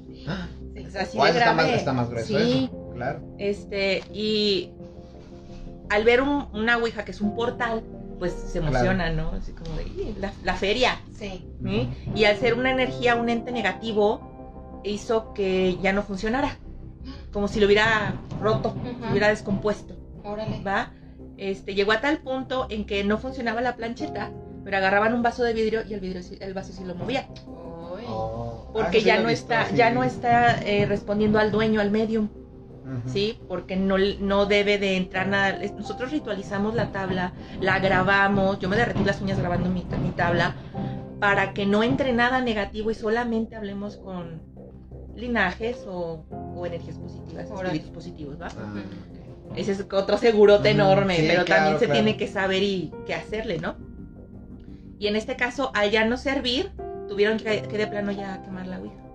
O sea, así Guau, de está, más, grave. está más grueso Sí, eso. Claro. este, y al ver un- una ouija que es un portal, pues se Claro. emociona, ¿no? Así como de, "Ih, la, la feria. Sí. ¿sí? Y al ser una energía, un ente negativo, hizo que ya no funcionara. Como si lo hubiera roto, se hubiera descompuesto, Órale. ¿va? Este, llegó a tal punto en que no funcionaba la plancheta, pero agarraban un vaso de vidrio y el, vidrio, el vaso sí lo movía. Oh. Porque Ah, ya lo no está, ya no está eh, respondiendo al dueño, al medium. ¿Sí? Porque no, no debe de entrar nada. Nosotros ritualizamos la tabla, la grabamos, yo me derretí las uñas grabando mi, mi tabla, para que no entre nada negativo y solamente hablemos con linajes o, o energías positivas, Órale. espíritus positivos, ¿va? Ah. Ese es otro segurote enorme, sí, pero claro, también se claro. tiene que saber y qué hacerle, ¿no? Y en este caso, al ya no servir, tuvieron que, que de plano ya quemar la ouija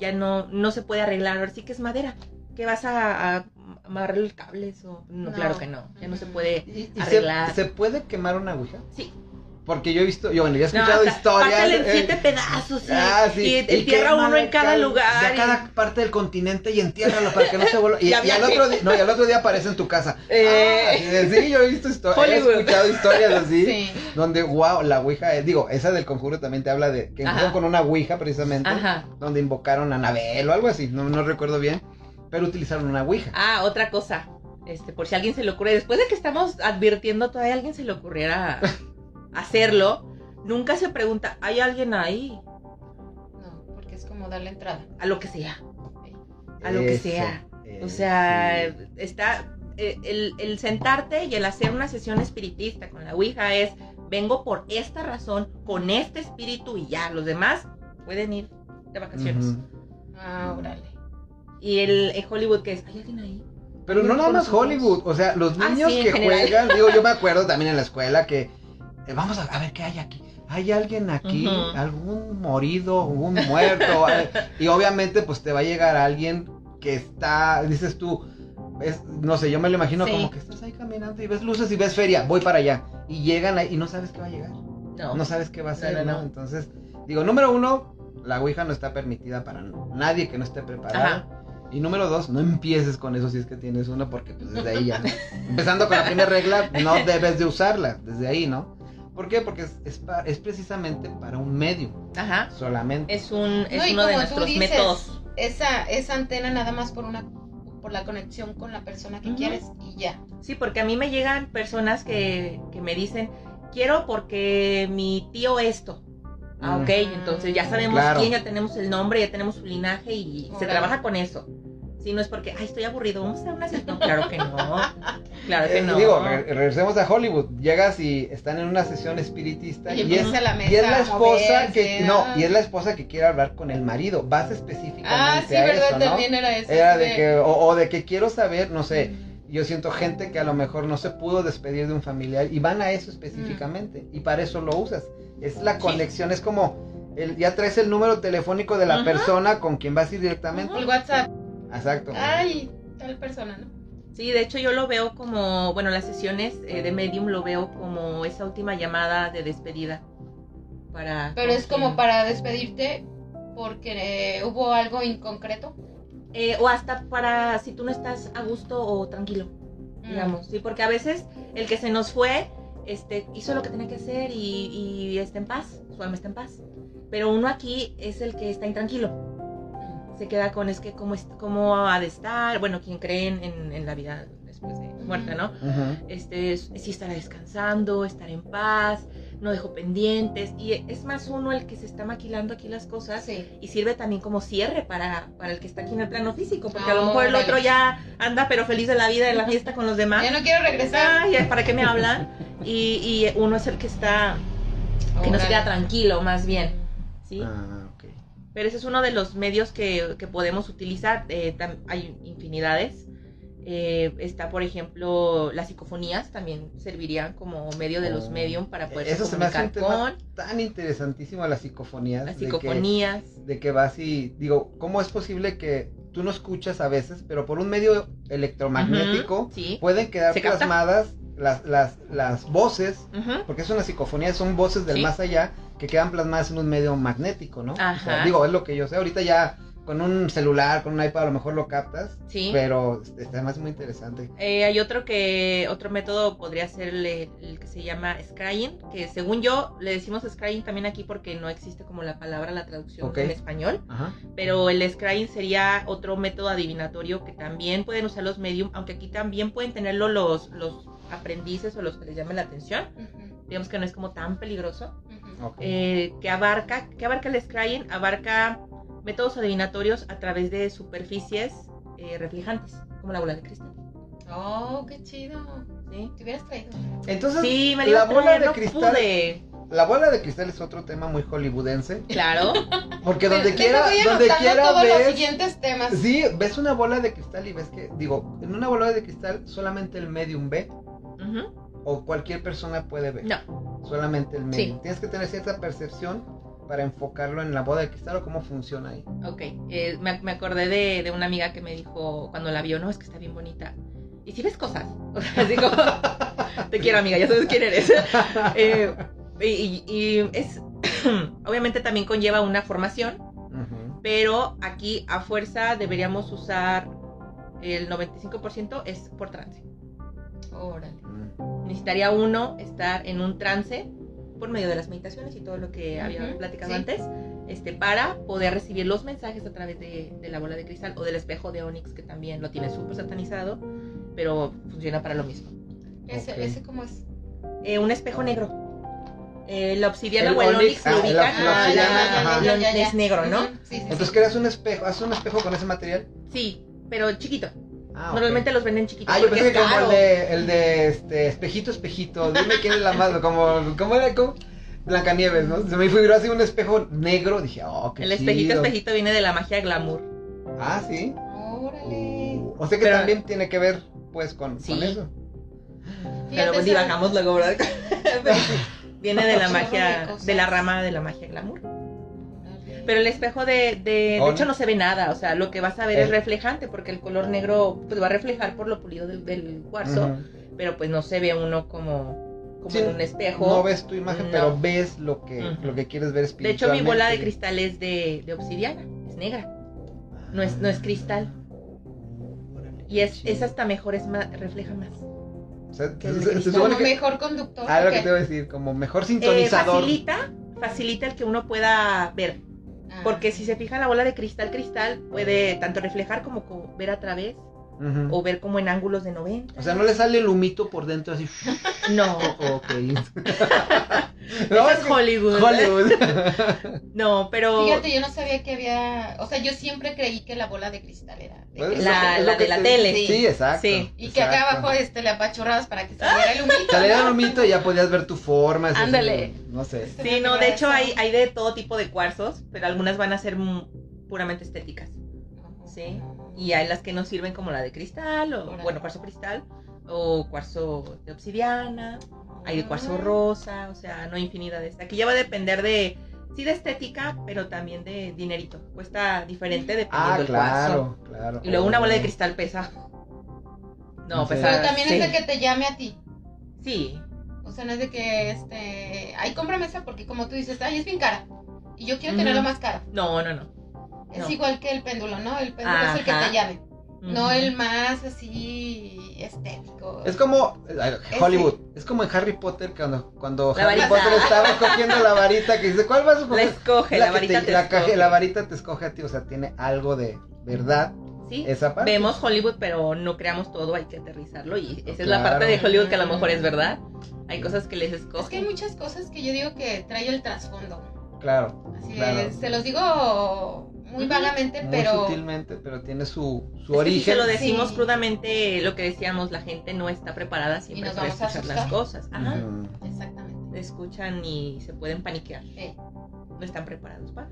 ya no, no se puede arreglar. Ahora sí que es madera. ¿Qué vas a, a amarrar los cables? O... No, No. claro que no. Ya no se puede ¿Y, y se, arreglar. se puede quemar una ouija? Sí. Porque yo he visto, yo bueno, yo he No, escuchado hasta- historias. en eh, siete pedazos. sí. Ah, sí. Y y entierra uno en cada lugar. De y- cada parte del continente y entiérralo para que no se vuelva. Y, al que- otro día, no, y al otro día aparece en tu casa. Eh. Ah, sí, yo he visto historias. He escuchado historias así. Sí. Donde, wow, la ouija, eh, digo, esa del conjuro también te habla de que Ajá. empezaron con una ouija precisamente. Ajá. Donde invocaron a Anabel o algo así, no, no recuerdo bien. Pero utilizaron una ouija. Ah, otra cosa. Este, por si a alguien se le ocurre, después de que estamos advirtiendo, todavía a alguien se le ocurriera hacerlo, nunca se pregunta, ¿hay alguien ahí? No, porque es como darle entrada. A lo que sea. A lo que Eso, sea. O eh, sea, está eh, el, el sentarte y el hacer una sesión espiritista con la Ouija es, vengo por esta razón, con este espíritu y ya, los demás pueden ir de vacaciones. Ujú. Ah, órale. Y el, el Hollywood que es, ¿hay alguien ahí? Pero no nada más Hollywood, o sea, los Ah, niños sí, que juegan, digo, yo me acuerdo también en la escuela que eh, vamos a, a ver qué hay aquí. ¿Hay alguien aquí? ¿Algún morido? ¿Un muerto? Y obviamente pues te va a llegar alguien que está, dices tú, es, no sé, yo me lo imagino Sí. como que estás ahí caminando y ves luces y ves feria, voy para allá. Y llegan ahí y no sabes qué va a llegar. No. No sabes qué va a ser, no, ¿no? no. Entonces, digo, número uno, la Ouija no está permitida para nadie que no esté preparado. Ajá. Y número dos, no empieces con eso si es que tienes una, porque pues desde ahí ya. Empezando con la primera regla, no debes de usarla, desde ahí, ¿no? ¿Por qué? Porque es, es, pa- es precisamente para un medio, Ajá. solamente. Es un es No, uno de nuestros dices, métodos. Esa, esa antena nada más por una por la conexión con la persona que quieres y ya. Sí, porque a mí me llegan personas que, que me dicen, quiero porque mi tío esto. Ah, Mm. ok, entonces ya sabemos Claro. quién, ya tenemos el nombre, ya tenemos su linaje y se trabaja con eso. Si no es porque, ay, estoy aburrido, vamos a hacer una sesión. Claro que no. Claro que Eh, no. Digo, re- regresemos a Hollywood. Llegas y están en una sesión espiritista Y y, es, la mesa y es la esposa moverse, que no, ah. y es la esposa que quiere hablar con el marido. Vas específicamente Ah, sí, a verdad, eso, ¿no? también era eso. Era sí, de que o, o de que quiero saber, no sé, Mm. yo siento gente que a lo mejor no se pudo despedir de un familiar y van a eso específicamente y para eso lo usas. Es la Sí. conexión, es como el, ya traes el número telefónico de la Ajá. persona con quien vas a ir directamente. El WhatsApp. Exacto. Ay, tal persona, ¿no? Sí, de hecho yo lo veo como, bueno, las sesiones eh, de Medium lo veo como esa última llamada de despedida. Para Pero es como para despedirte porque eh, hubo algo inconcreto. Eh, o hasta para si tú no estás a gusto o tranquilo. Mm. digamos, sí, porque a veces el que se nos fue, este, hizo lo que tenía que hacer y, y está en paz, su alma está en paz. Pero uno aquí es el que está intranquilo, se queda con es que cómo, cómo ha de estar, bueno, quien cree en, en- la vida después de muerte, ¿no? Ujú. Este, es- si estará descansando, estar en paz, no dejó pendientes, y es más uno el que se está maquilando aquí las cosas Sí. y sirve también como cierre para, para el que está aquí en el plano físico, porque a lo mejor el otro ya anda pero feliz de la vida en la fiesta con los demás. Ya no quiero regresar. Ay, ¿para qué me hablan? Y, y uno es el que está, que no se Órale. queda tranquilo, más bien. ¿sí? Ah, ok. Pero ese es uno de los medios que, que podemos utilizar. eh, tam- hay infinidades. Eh, está, por ejemplo, las psicofonías también servirían como medio de los Oh. medium para poder Eso se me hace un tema tan interesantísimo las psicofonías. las de que- psicofonías. de que vas y digo, ¿cómo es posible que tú no escuchas a veces, pero por un medio electromagnético sí. pueden quedar plasmadas las, las, las voces, porque es una psicofonía, son voces del Sí. más allá que quedan plasmadas en un medio magnético, ¿no? O sea, Ajá. digo, es lo que yo sé, ahorita ya con un celular, con un iPad a lo mejor lo captas, Sí. pero este, además es muy interesante. Eh, hay otro que otro método podría ser el, el que se llama scrying, que según yo le decimos scrying también aquí porque no existe como la palabra la traducción Ok. en español, Ajá. pero el scrying sería otro método adivinatorio que también pueden usar los medium, aunque aquí también pueden tenerlo los los aprendices o los que les llamen la atención. Ujú, Digamos que no es como tan peligroso. ujú. ok. Eh, que abarca, que abarca el scrying, abarca métodos adivinatorios a través de superficies eh, reflejantes, como la bola de cristal. Oh, qué chido. ¿sí? Te hubieras traído. Entonces, Sí, me la la bola de no cristal, pude. la bola de cristal es otro tema muy hollywoodense, Claro. porque donde Te- quiera, donde quiera todos los ves siguientes temas. Sí, ves una bola de cristal y ves que, digo, en una bola de cristal solamente el medium ve o cualquier persona puede ver. No. Solamente el medium. Sí. Tienes que tener cierta percepción para enfocarlo en la bola de cristal o cómo funciona ahí. Ok. Eh, me, me acordé de, de una amiga que me dijo cuando la vio, no, es que está bien bonita. Y si ves cosas. O sea, como, te quiero amiga, ya sabes quién eres. Eh, y, y- es, obviamente también conlleva una formación, Ujú. pero aquí a fuerza deberíamos usar el 95% es por trance. Órale. Mm. necesitaría uno estar en un trance por medio de las meditaciones y todo lo que había platicado sí. antes, este, para poder recibir los mensajes a través de, de la bola de cristal o del espejo de Onix, que también lo tiene súper satanizado, pero funciona para lo mismo. Ese, ese cómo es. Eh, un espejo negro. Eh, la obsidiana El o el Onix, lo ubican, es negro, ¿no? Ujú, Sí, sí, Entonces sí. creas un espejo, haces un espejo con ese material. Sí, pero chiquito. Ah. Normalmente los venden chiquitos Ah, yo pensé es que como el de, el de este, espejito, espejito. Dime quién es la más, como, ¿cómo era? ¿Cómo? Blancanieves, ¿no? Se me figuró así un espejo negro. Dije, oh, qué El espejito, chido. espejito viene de la magia glamour. Ah, sí. O sea que Pero- también tiene que ver, pues, con, Sí. con eso. Pero Fíjate, divagamos luego, ¿verdad? Viene de la magia, de la rama de la magia glamour. Pero el espejo de, de, de Oh, hecho no. se ve nada, o sea, lo que vas a ver Eh. es reflejante, porque el color negro pues va a reflejar por lo pulido del, del cuarzo, pero pues no se ve uno como, como Sí, en un espejo. No ves tu imagen, No. pero ves lo que, Ujú. lo que quieres ver de hecho, mi bola de cristal es de, de obsidiana, es negra, no es, no es cristal. Y es, es hasta mejor, es más, refleja más. O sea, se- se- Como que- mejor conductor. Ah, lo ¿o que te iba a decir, como mejor Eh, sintonizador. facilita, facilita el que uno pueda ver. Ah. Porque si se fija la bola de cristal, cristal puede tanto reflejar como co- ver a través O ver como en ángulos de 90. O sea, no le sale el humito por dentro así. No, ok. No, es es que- Hollywood. Hollywood. No, pero Fíjate, yo no sabía que había. O sea, yo siempre creí que la bola de cristal era. de Pues. La- de la te- tele. Sí, exacto. Sí. Y que acá abajo este, le apachurrabas para que saliera el humito. Salía el humito y ya podías ver tu forma. Ándale. No sé. sí, no, de hecho hay, hay de todo tipo de cuarzos, pero algunas van a ser mm, puramente estéticas. Sí. Y hay las que nos sirven como la de cristal, o bueno, cuarzo cristal, o cuarzo de obsidiana, hay de cuarzo Ah. rosa, o sea, no infinidad de Aquí ya va a depender de, sí de estética, pero también de dinerito. Cuesta diferente dependiendo Ah, del cuarzo. claro, claro. Y luego una bola de cristal pesa. No, pesa. Pero también sí. es de que te llame a ti. Sí, O sea, no es de que, este, ay, cómprame esa porque como tú dices, ay, es bien cara. Y yo quiero tenerlo más cara. no, no, no. Es No. igual que el péndulo, ¿no? El péndulo es el que Ajá. te llame. No Ujú. el más así estético. Es como Hollywood, es como en Harry Potter cuando, cuando La Harry varita. Potter estaba cogiendo la varita que dice, ¿cuál vas a La escoger? escoge, la, que varita te- te la, escoge. la varita te escoge a ti, o sea, tiene algo de verdad Sí, esa parte. vemos Hollywood, pero no creamos todo, hay que aterrizarlo. Y esa es la Claro. parte de Hollywood que a lo mejor es verdad. Hay cosas que les escogen. Es que hay muchas cosas que yo digo que trae el trasfondo. Claro, Así Claro. es, se los digo muy vagamente, muy pero sutilmente, pero tiene su, su Es que si origen. se lo decimos Sí. crudamente, lo que decíamos, la gente no está preparada siempre para escuchar las cosas. Ajá. Ujú. exactamente. Escuchan y se pueden paniquear. Sí. No están preparados para.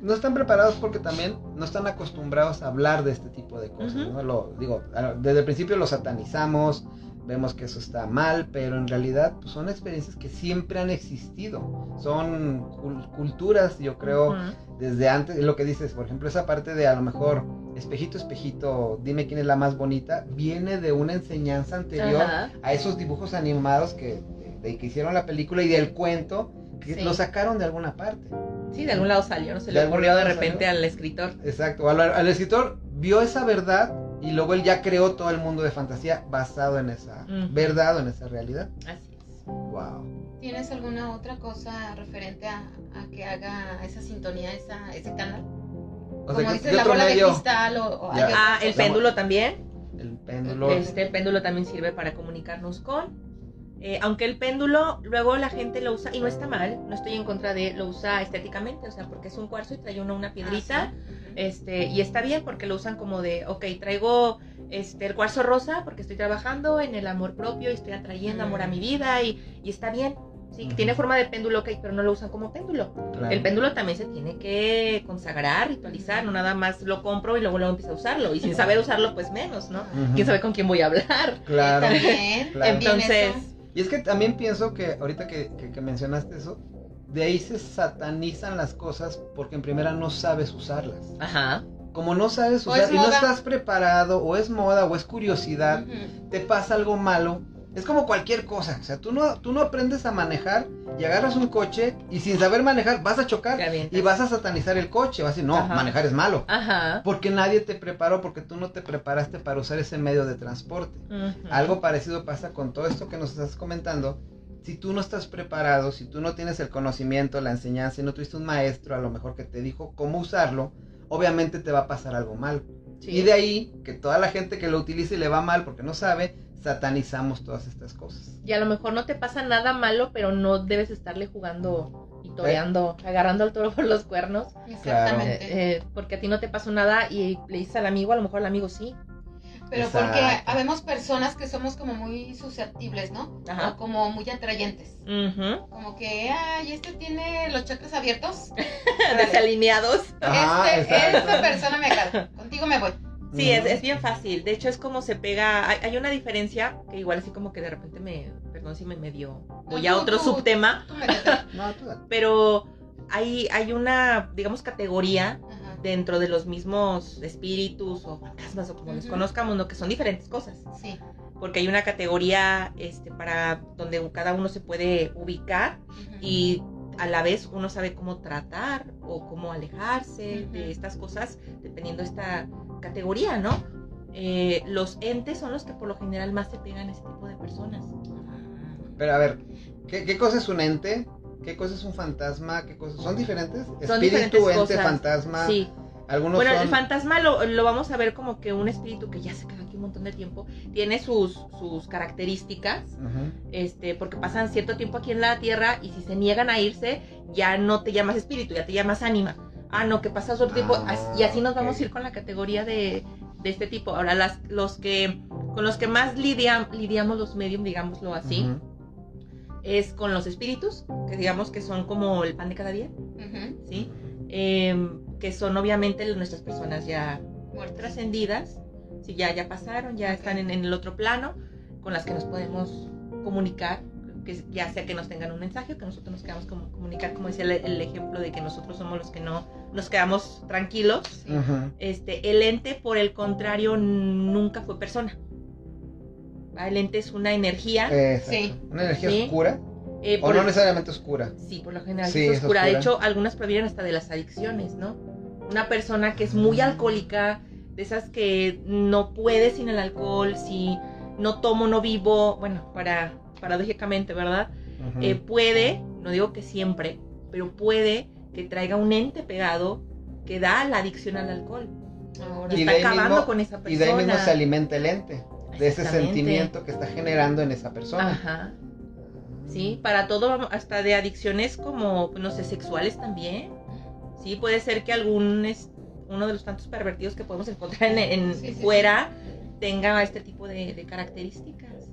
No están preparados porque también no están acostumbrados a hablar de este tipo de cosas. Ujú. ¿no? Lo, digo, desde el principio lo satanizamos, vemos que eso está mal, pero en realidad pues, son experiencias que siempre han existido. Son cul- culturas, yo creo, Ujú. desde antes, lo que dices, por ejemplo, esa parte de a lo mejor, espejito, espejito, dime quién es la más bonita, viene de una enseñanza anterior Ajá. a esos dibujos animados que, de, que hicieron la película y del cuento, que Sí. lo sacaron de alguna parte. Sí, de algún lado salió, no se De le ocurrió de repente salió. al escritor. Exacto, al, al escritor vio esa verdad y luego él ya creó todo el mundo de fantasía basado en esa verdad o en esa realidad. Así es. Wow. ¿Tienes alguna otra cosa referente a, a que haga esa sintonía, esa, ese canal? O Como sea, ¿qué- dices, la bola medio? de cristal o, o Ah, el péndulo también. El péndulo. Este, el péndulo también sirve para comunicarnos con. Eh, aunque el péndulo luego la gente lo usa, y no está mal, no estoy en contra de, lo usa estéticamente, o sea, porque es un cuarzo y trae uno una piedrita, Ah, sí. este, y está bien porque lo usan como de, ok, traigo este, el cuarzo rosa porque estoy trabajando en el amor propio y estoy atrayendo amor a mi vida y, y está bien. Sí, Ujú. tiene forma de péndulo, ok, pero no lo usan como péndulo. Claro. El péndulo también se tiene que consagrar, ritualizar, no nada más lo compro y luego luego empiezo a usarlo. Y sin saber usarlo, pues menos, ¿no? Ujú. ¿Quién sabe con quién voy a hablar? Claro. También, Claro. Entonces. Y es que también pienso que ahorita que, que- que mencionaste eso, de ahí se satanizan las cosas porque en primera no sabes usarlas. ajá. Como no sabes usar y no estás preparado, o es moda, o es curiosidad, te pasa algo malo. Es como cualquier cosa. O sea, tú no, tú no aprendes a manejar y agarras un coche y sin saber manejar vas a chocar y vas a satanizar el coche. Vas a decir, no, Ajá. manejar es malo. Ajá. Porque nadie te preparó, porque tú no te preparaste para usar ese medio de transporte. Algo parecido pasa con todo esto que nos estás comentando. Si tú no estás preparado, si tú no tienes el conocimiento, la enseñanza y no tuviste un maestro a lo mejor que te dijo cómo usarlo, obviamente te va a pasar algo mal. Sí. Y de ahí que toda la gente que lo utiliza y le va mal porque no sabe, satanizamos todas estas cosas. Y a lo mejor no te pasa nada malo, pero no debes estarle jugando y toreando, agarrando al toro por los cuernos. Exactamente. eh, eh, porque a ti no te pasó nada y le dices al amigo, a lo mejor al amigo sí. Pero Exacto. porque habemos personas que somos como muy susceptibles, ¿no? Ajá. O como muy atrayentes. Como que, ay, este tiene los chakras abiertos. Desalineados. Este, esta persona me agrada. Contigo me voy. Sí, es, es bien fácil. De hecho, es como se pega. Hay, hay una diferencia que igual así como que de repente me. Perdón si me medio. Voy a otro tú, subtema. tú. No. Pero hay, hay una, digamos, categoría Ajá. dentro de los mismos espíritus o fantasmas o como los Ujú. conozcamos, ¿no? que son diferentes cosas. Sí. Porque hay una categoría este, para donde cada uno se puede ubicar y a la vez uno sabe cómo tratar o cómo alejarse de estas cosas dependiendo de esta categoría, ¿no? Eh, los entes son los que por lo general más se pegan a ese tipo de personas. Pero a ver, ¿qué, qué cosa es un ente? ¿Qué cosa es un fantasma? ¿Qué cosas? ¿Son diferentes? Son Espíritu, diferentes ente, cosas. fantasma. Sí. Algunos Bueno, son... el fantasma lo, lo vamos a ver como que un espíritu que ya se aquí un montón de tiempo, tiene sus, sus características, este, porque pasan cierto tiempo aquí en la tierra y si se niegan a irse, ya no te llamas espíritu, ya te llamas ánima. Ah, no, que pasas otro tiempo, Ah, y así nos vamos a ir con la categoría de, de este tipo. Ahora, las, los que, con los que más lidia- lidiamos los medium, digámoslo así, es con los espíritus, que digamos que son como el pan de cada día. ¿sí? Em, que son obviamente nuestras personas ya trascendidas, si ya, ya pasaron, ya están en, en el otro plano, con las que nos podemos comunicar, que ya sea que nos tengan un mensaje o que nosotros nos quedamos como comunicar, como decía el, el ejemplo de que nosotros somos los que no nos quedamos tranquilos. Sí. Este, el ente, por el contrario, nunca fue persona. ¿Va? El ente es una energía. Sí. ¿Una energía Sí. oscura? eh, ¿O no necesariamente oscura? Sí, por lo general Sí, es es oscura. De hecho, algunas provienen hasta de las adicciones, ¿no? Una persona que es muy alcohólica, de esas que no puede sin el alcohol, si no tomo, no vivo, bueno, para, paradójicamente, ¿verdad? Eh, puede, no digo que siempre, pero puede que traiga un ente pegado que da la adicción al alcohol. Ahora. Y, Y está acabando mismo- con esa y persona. de ahí mismo se alimenta el ente. De ese sentimiento que está generando en esa persona. Ajá. Sí, para todo, hasta de adicciones como, no sé, sexuales también. Sí, puede ser que algún, es, uno de los tantos pervertidos que podemos encontrar en, en Sí, sí, fuera tenga este tipo de, de características.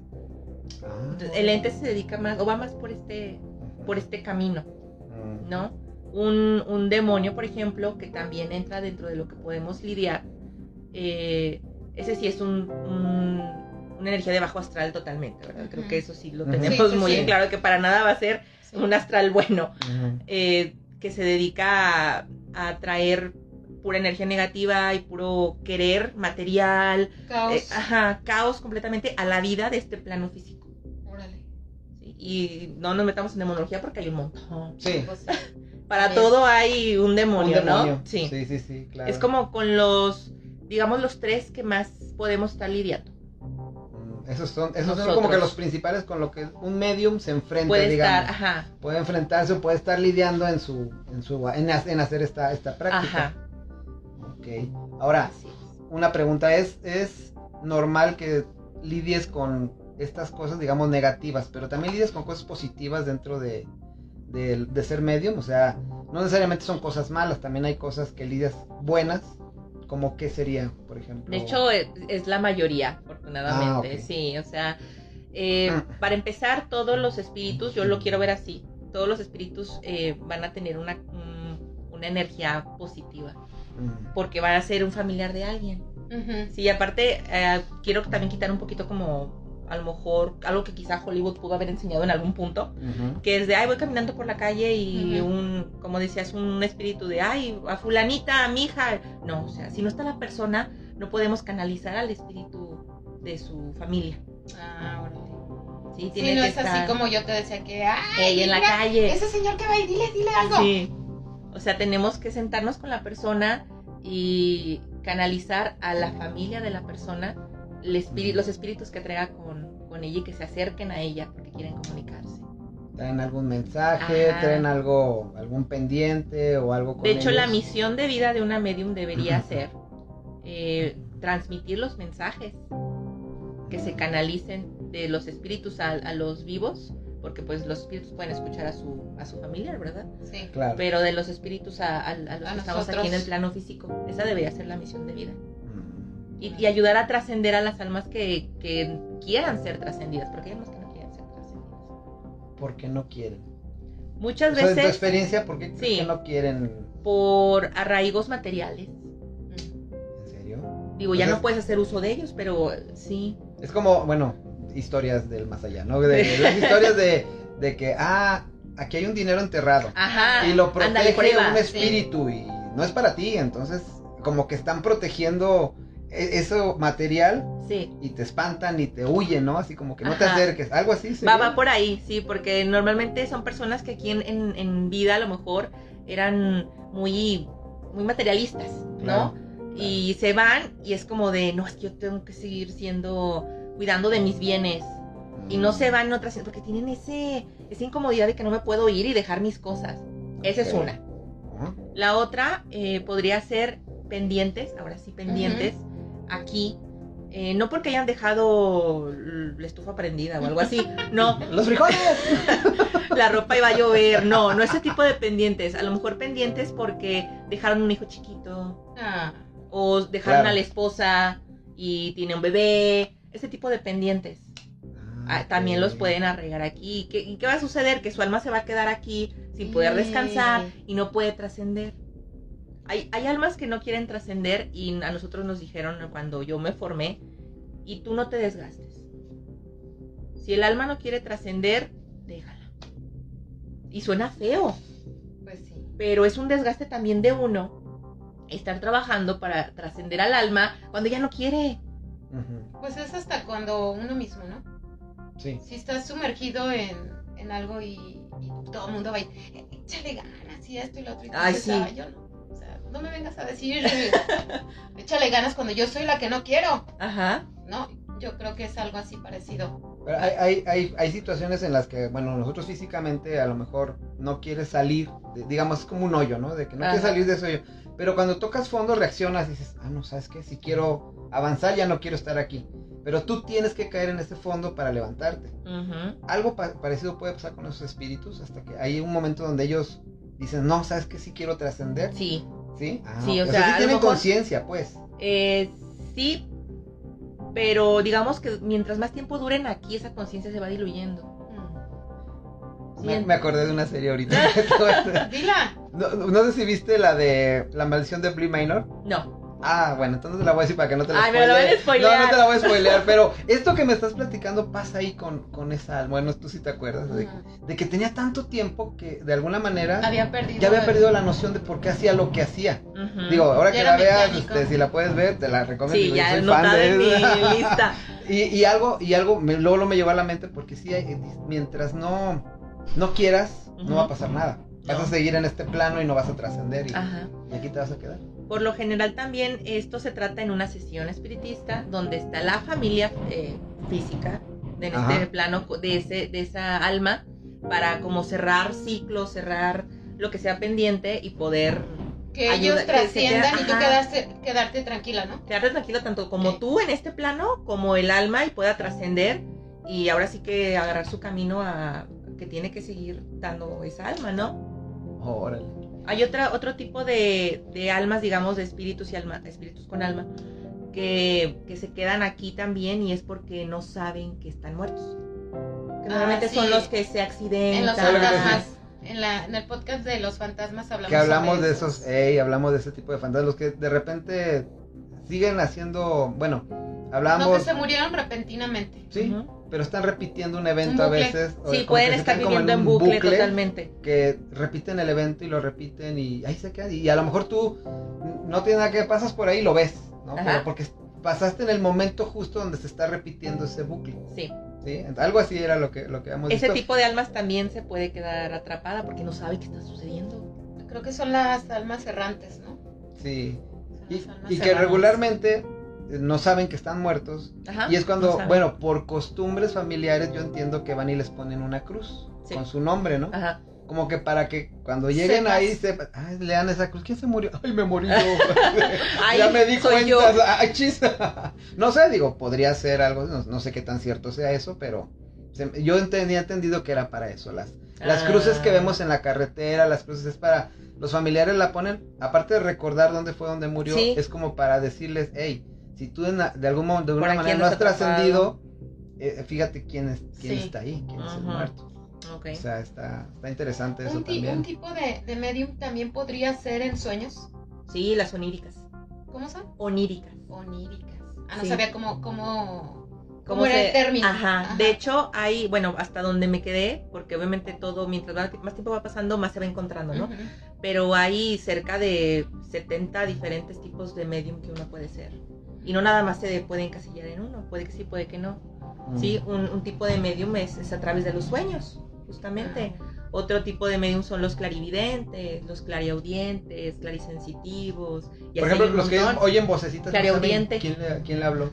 Ah. El ente se dedica más, o va más por este, por este camino, Mm. ¿no? Un, un demonio, por ejemplo, que también entra dentro de lo que podemos lidiar, eh, ese sí es un, un- una energía de bajo astral totalmente, ¿verdad? Creo que eso sí lo tenemos Sí, sí, muy sí. en claro, que para nada va a ser Sí. un astral bueno, eh, que se dedica a, a traer pura energía negativa y puro querer material, Caos. eh, ajá, caos completamente a la vida de este plano físico. Órale. ¿sí? Y no nos metamos en demonología porque hay un montón. Sí. Pues, Para Bien. todo hay un demonio, Un demonio. ¿no? Sí. sí, sí, sí, claro. Es como con los, digamos, los tres que más podemos estar lidiando. Mm, Esos son, esos son como que los principales con lo que un medium se enfrenta, Puede digamos. estar, ajá, Puede enfrentarse o puede estar lidiando en su, en su, en hacer esta, esta práctica. ajá. Ok. Ahora, una pregunta es, ¿es normal que lidies con estas cosas, digamos, negativas, pero también lidias con cosas positivas dentro de, de, de ser medium? O sea, no necesariamente son cosas malas, también hay cosas que lidias buenas, como qué sería, por ejemplo. De hecho, es, es la mayoría, afortunadamente. Ah. Sí, o sea, eh, para empezar, todos los espíritus, yo lo quiero ver así, todos los espíritus eh, van a tener una, un- una energía positiva, Mm, porque van a ser un familiar de alguien. ujú. Sí, y aparte, eh, quiero también quitar un poquito como, a lo mejor, algo que quizá Hollywood pudo haber enseñado en algún punto, ujú. que es de, ay, voy caminando por la calle y Ujú. un, como decías, un espíritu de, ay, a fulanita, a mi hija. No, o sea, si no está la persona, no podemos canalizar al espíritu de su familia. Ah, órale. Sí, Sí, no que es estar así como yo te decía que, ay, ey, en la calle. ese señor que va ahí, dile, dile algo. Sí. O sea, tenemos que sentarnos con la persona y canalizar a la familia de la persona el espíritu, los espíritus que traiga con, con ella y que se acerquen a ella porque quieren comunicarse. ¿Traen algún mensaje? Ajá. ¿Traen algo, algún pendiente o algo con De hecho, la ellos? misión de vida de una medium debería ser eh, transmitir los mensajes que se canalicen de los espíritus a, a los vivos, porque pues los espíritus pueden escuchar a su, a su familia, ¿verdad? Sí. Claro. Pero de los espíritus a, a- a los A que estamos nosotros. aquí en el plano físico, esa debería ser la misión de vida. Mm. Y, y ayudar a trascender a las almas que, que quieran ser trascendidas, porque hay almas que no quieren ser trascendidas. Porque no quieren. Muchas O sea, en tu veces experiencia, ¿por qué Sí. no quieren? por arraigos materiales. ¿En serio? Digo, ya Entonces- no puedes hacer uso de ellos, pero sí. Es como, bueno, historias del más allá, ¿no? De, las historias de, de que, ah, aquí hay un dinero enterrado. Ajá. y lo protege un sí. espíritu y no es para ti, entonces como que están protegiendo e- eso material Sí. y te espantan y te huyen, ¿no? Así como que no te Ajá. acerques, algo así. Va, sería. va por ahí, sí, porque normalmente son personas que aquí en, en- en vida a lo mejor eran muy, muy materialistas, ¿no? Claro. Y se van y es como de, no, es que yo tengo que seguir siendo, cuidando de mis bienes. Y no se van otras, porque tienen ese, esa incomodidad de que no me puedo ir y dejar mis cosas. Esa es una. La otra eh, podría ser pendientes, ahora sí, pendientes, aquí. eh, no porque hayan dejado la estufa prendida o algo así, no, los frijoles. la ropa iba a llover, no, no ese tipo de pendientes. A lo mejor pendientes porque dejaron un hijo chiquito Ah, o dejaron Claro. a la esposa y tiene un bebé, ese tipo de pendientes. Ah, también los pueden arreglar aquí. ¿Y qué, y qué va a suceder? Que su alma se va a quedar aquí sin poder descansar y no puede trascender. Hay, hay almas que no quieren trascender y a nosotros nos dijeron cuando yo me formé, y tú no te desgastes. Si el alma no quiere trascender, déjala. Y suena feo, pues sí. pero es un desgaste también de uno estar trabajando para trascender al alma cuando ya no quiere. Ujú, Pues es hasta cuando uno mismo, ¿no? Sí. Si estás sumergido en, en algo y, y todo el mundo va "Eh, échale ganas y esto y lo otro. Y Ay, sí. "Ay, yo no. O sea, no me vengas a decir, échale ganas cuando yo soy la que no quiero. Ajá. No, yo creo que es algo así parecido. Pero hay, hay, hay, hay situaciones en las que, bueno, nosotros físicamente a lo mejor no quieres salir, de- digamos, es como un hoyo, ¿no? De que no Ajá. quieres salir de ese hoyo. Pero cuando tocas fondo reaccionas y dices, ah, no, ¿sabes qué? Si quiero avanzar ya no quiero estar aquí. Pero tú tienes que caer en ese fondo para levantarte. Algo pa- parecido puede pasar con esos espíritus hasta que hay un momento donde ellos dicen, no, ¿sabes qué? Si quiero trascender. Sí. ¿Sí? Ah, Sí, o sea, tienen conciencia, pues. Eh, sí, pero digamos que mientras más tiempo duren aquí, esa conciencia se va diluyendo. Me, acordé de una serie ahorita. Dila. no, no sé si viste la de La maldición de Blee Minor. No. Ah, bueno, entonces la voy a decir para que no te la Ay, me lo van a spoilear. No, no te la voy a spoilear, pero esto que me estás platicando pasa ahí con, con esa alma. Bueno, tú sí te acuerdas de, de que tenía tanto tiempo que de alguna manera Había perdido. ya había el- perdido la noción de por qué hacía lo que hacía. Digo, ahora Ya que la veas, este, si la puedes ver, te la recomiendo. Sí, digo, ya anotada en mi lista. Y, y algo, y algo, me, luego lo me llevó a la mente porque sí, mientras no, no quieras, no va a pasar nada. Vas No. a seguir en este plano y no vas a trascender y, aquí te vas a quedar. Por lo general también esto se trata en una sesión espiritista donde está la familia eh, física de este Ajá. plano de ese de esa alma para como cerrar ciclos, cerrar lo que sea pendiente y poder Que Ayuda- ellos que trasciendan queda- y tú ajá. quedarse, quedarte tranquila, ¿no? quedarte tranquilo tanto como Sí. tú en este plano como el alma y pueda trascender y ahora sí que agarrar su camino a que tiene que seguir dando esa alma, ¿no? Órale. Hay otra, otro tipo de, de almas, digamos, de espíritus y alma, espíritus con alma, que, que se quedan aquí también y es porque no saben que están muertos. Que Ah, normalmente son sí. los que se accidentan. En los ¿Sabes lo que fantasmas. En, la, en el podcast de los fantasmas hablamos Que hablamos de esos, ey, hablamos de ese tipo de fantasmas, los que de repente siguen haciendo, bueno, No, hablamos, que se murieron repentinamente. sí, pero están repitiendo un evento Un a veces. Sí, pueden estar viviendo en bucle, totalmente. que repiten el evento y lo repiten y ahí se quedan. Y a lo mejor tú no tiene nada que pasas por ahí y lo ves, ¿no? Ajá. Pero porque pasaste en el momento justo donde se está repitiendo ese bucle, Sí. ¿sí? Algo así era lo que, lo que habíamos Ese visto. tipo de almas también se puede quedar atrapada porque no sabe qué está sucediendo. Creo que son las almas errantes, ¿no? Sí. Y, que errantes. regularmente no saben que están muertos. Ajá, Y es cuando, no bueno, por costumbres familiares yo entiendo que van y les ponen una cruz Sí. con su nombre, ¿no? Ajá. Como que para que cuando lleguen Sepas. ahí sepan, ay, lean esa cruz, ¿quién se murió? Ay, me morí yo. Ay, ya me di cuenta. yo. Ay, chis. no sé, digo, podría ser algo, no, no sé qué tan cierto sea eso, pero se- yo tenía entendido que era para eso. Las, las Ah. cruces que vemos en la carretera, las cruces es para, los familiares la ponen, aparte de recordar dónde fue donde murió, Sí. es como para decirles, hey, si tú en la- de algún modo, de alguna manera no has trascendido, eh, fíjate quién, es, quién Sí. está ahí, quién es el muerto. Ok. O sea, está, está interesante eso Un, también. un tipo de, de medium también podría ser en sueños. Sí, las oníricas. ¿Cómo son? oníricas. Oníricas. Ah, no Sí. sabía cómo, cómo, ¿Cómo cómo era se- el término. Ajá. De hecho, hay, bueno, hasta donde me quedé, porque obviamente todo, mientras más tiempo va pasando, más se va encontrando, ¿no? Ujú. Pero hay cerca de 70 diferentes tipos de medium que uno puede ser. Y no nada más se puede encasillar en uno, puede que sí, puede que no. Mm. Sí, un, un tipo de medium es, es a través de los sueños, justamente. Otro tipo de medium son los clarividentes, los clariaudientes, clarisensitivos. Y Por así ejemplo, los que oyen vocecitas. ¿no saben Clariaudiente. ¿Quién, le- ¿Quién le habló?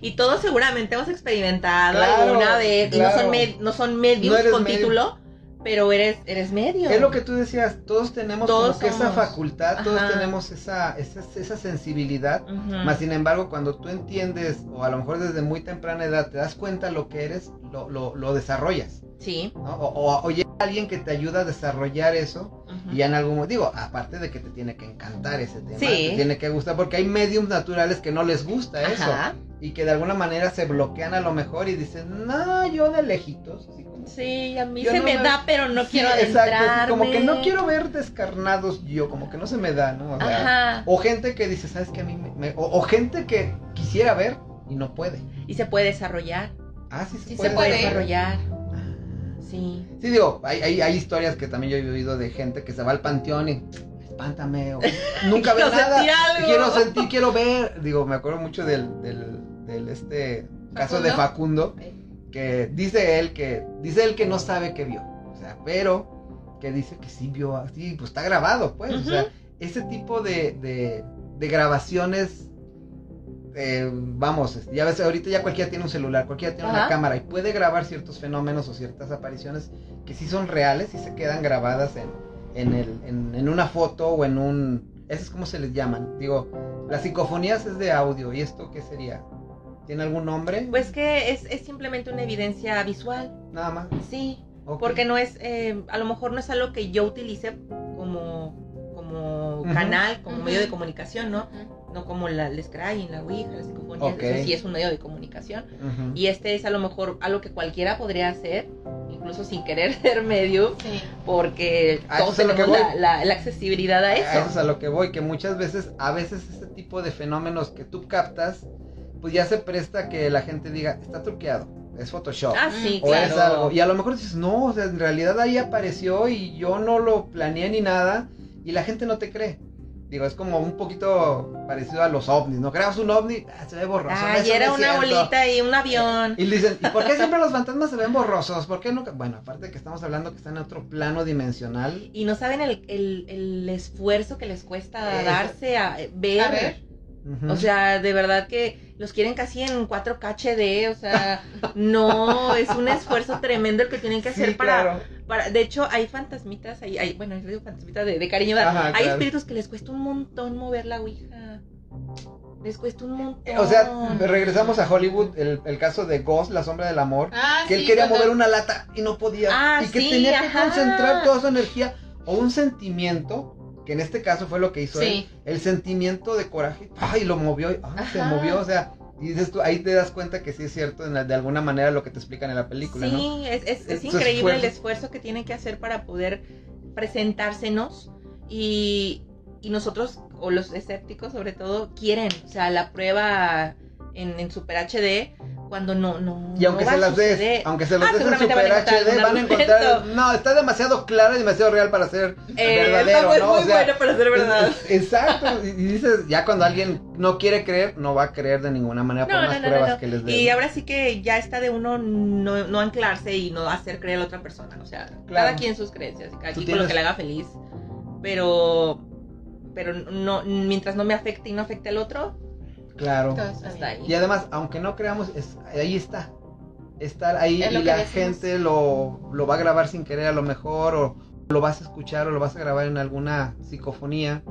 Y todos seguramente hemos experimentado Claro, alguna vez. Y no claro. son, med- no son mediums No eres con medium. título, pero eres, eres medio. Es lo que tú decías, todos tenemos Todos como que esa facultad, todos tenemos esa, esa, esa sensibilidad. Ujú. Más sin embargo, cuando tú entiendes, o a lo mejor desde muy temprana edad, te das cuenta lo que eres, lo, lo, lo desarrollas. Sí. ¿no? O, o, o llega alguien que te ayuda a desarrollar eso, y ya en algún digo, aparte de que te tiene que encantar ese tema, Sí. te tiene que gustar, porque hay mediums naturales que no les gusta eso, Ajá. y que de alguna manera se bloquean a lo mejor y dicen, no, yo de lejitos, así como... Sí, a mí se no me me- da, pero no Sí, quiero exacto, adentrarme. así como que no quiero ver descarnados yo, como que no se me da, ¿no? O sea, Ajá. o gente que dice, ¿sabes qué? A mí me... me- o, o gente que quisiera ver y no puede. Y se puede desarrollar. Ah, sí, se Sí se puede. Se puede puede. desarrollar. Sí. Sí, digo, hay, hay, hay historias que también yo he oído de gente que se va al panteón y espántame, o nunca ve nada. Quiero sentir, quiero ver. Digo, me acuerdo mucho del, del, del este caso de Facundo, que dice él que, dice él que no sabe qué vio. O sea, pero que dice que sí vio así, pues está grabado, pues. O sea, ese tipo de, de, de grabaciones. Eh, vamos, ya ves, ahorita ya cualquiera tiene un celular, cualquiera tiene una cámara y puede grabar ciertos fenómenos o ciertas apariciones que sí son reales y se quedan grabadas en, en, el, en, en una foto o en un... Eso es como se les llaman. Digo, las psicofonías es de audio. ¿Y esto qué sería? ¿Tiene algún nombre? Pues que es, es simplemente una evidencia visual. Nada más. Sí. Porque no es, eh, a lo mejor no es algo que yo utilice como, como canal, como medio de comunicación, ¿no? No como la, el Scrying, la Ouija, la psicofonía, Ok. eso sí es un medio de comunicación. Y este es a lo mejor algo que cualquiera podría hacer, incluso sin querer ser medio, Sí. porque A eso todos es a lo que tenemos la, voy. la- la accesibilidad a A eso es eso. a lo que voy, que muchas veces, a veces este tipo de fenómenos que tú captas, pues ya se presta que la gente diga, está truqueado, es Photoshop. Ah, sí, o claro. es algo. Y a lo mejor dices, no, o sea, en realidad ahí apareció y yo no lo planeé ni nada, y la gente no te cree. Digo, es como un poquito parecido a los ovnis, ¿no? Creas un ovni, ah, se ve borroso. Eso no era una cierto. bolita y un avión. Y le dicen, ¿y por qué siempre los fantasmas se ven borrosos? ¿Por qué nunca? Bueno, aparte de que estamos hablando que están en otro plano dimensional. Y no saben el, el- el esfuerzo que les cuesta Eso. darse a eh, ver. A ver. O sea, de verdad que los quieren casi en 4K HD, o sea, no, es un esfuerzo tremendo el que tienen que hacer Sí, para, claro. para, de hecho, hay fantasmitas, hay, hay bueno, yo digo fantasmitas de, de cariño, Ajá, hay claro. espíritus que les cuesta un montón mover la ouija, les cuesta un montón. O sea, regresamos a Hollywood, el, el caso de Ghost, la sombra del amor, Ah, que él quería cuando- mover una lata y no podía. Ah, y que sí, tenía que ajá. concentrar toda su energía o un sentimiento, que en este caso fue lo que hizo él, el sentimiento de coraje, ay, lo movió, ay, se movió, o sea, y dices tú, ahí te das cuenta que sí es cierto en la- de alguna manera lo que te explican en la película, ¿no? Sí, es, es, es increíble el esfuerzo. esfuerzo que tienen que hacer para poder presentársenos y, y nosotros, o los escépticos sobre todo, quieren, o sea, la prueba en, en Super HD cuando no, no, Y aunque no se las des, aunque se las Ah, des en Super van HD, van a encontrar, no, está demasiado claro y demasiado real para ser Eh, verdadero, es ¿no? muy O sea, bueno para ser verdad. Es- es- exacto. Y, dices, ya cuando alguien no quiere creer, no va a creer de ninguna manera por No, no, pruebas que les den. Y ahora sí que ya está de uno no, no anclarse y no hacer creer a la otra persona. O sea, Claro. cada quien sus creencias, cada quien con lo tienes- que le haga feliz. Pero, pero no, mientras no me afecte y no afecte al otro, Claro. Está hasta ahí. Y además, aunque no creamos, es, ahí está. Estar ahí Es y la decimos. gente lo, lo va a grabar sin querer a lo mejor, o lo vas a escuchar, o lo vas a grabar en alguna psicofonía.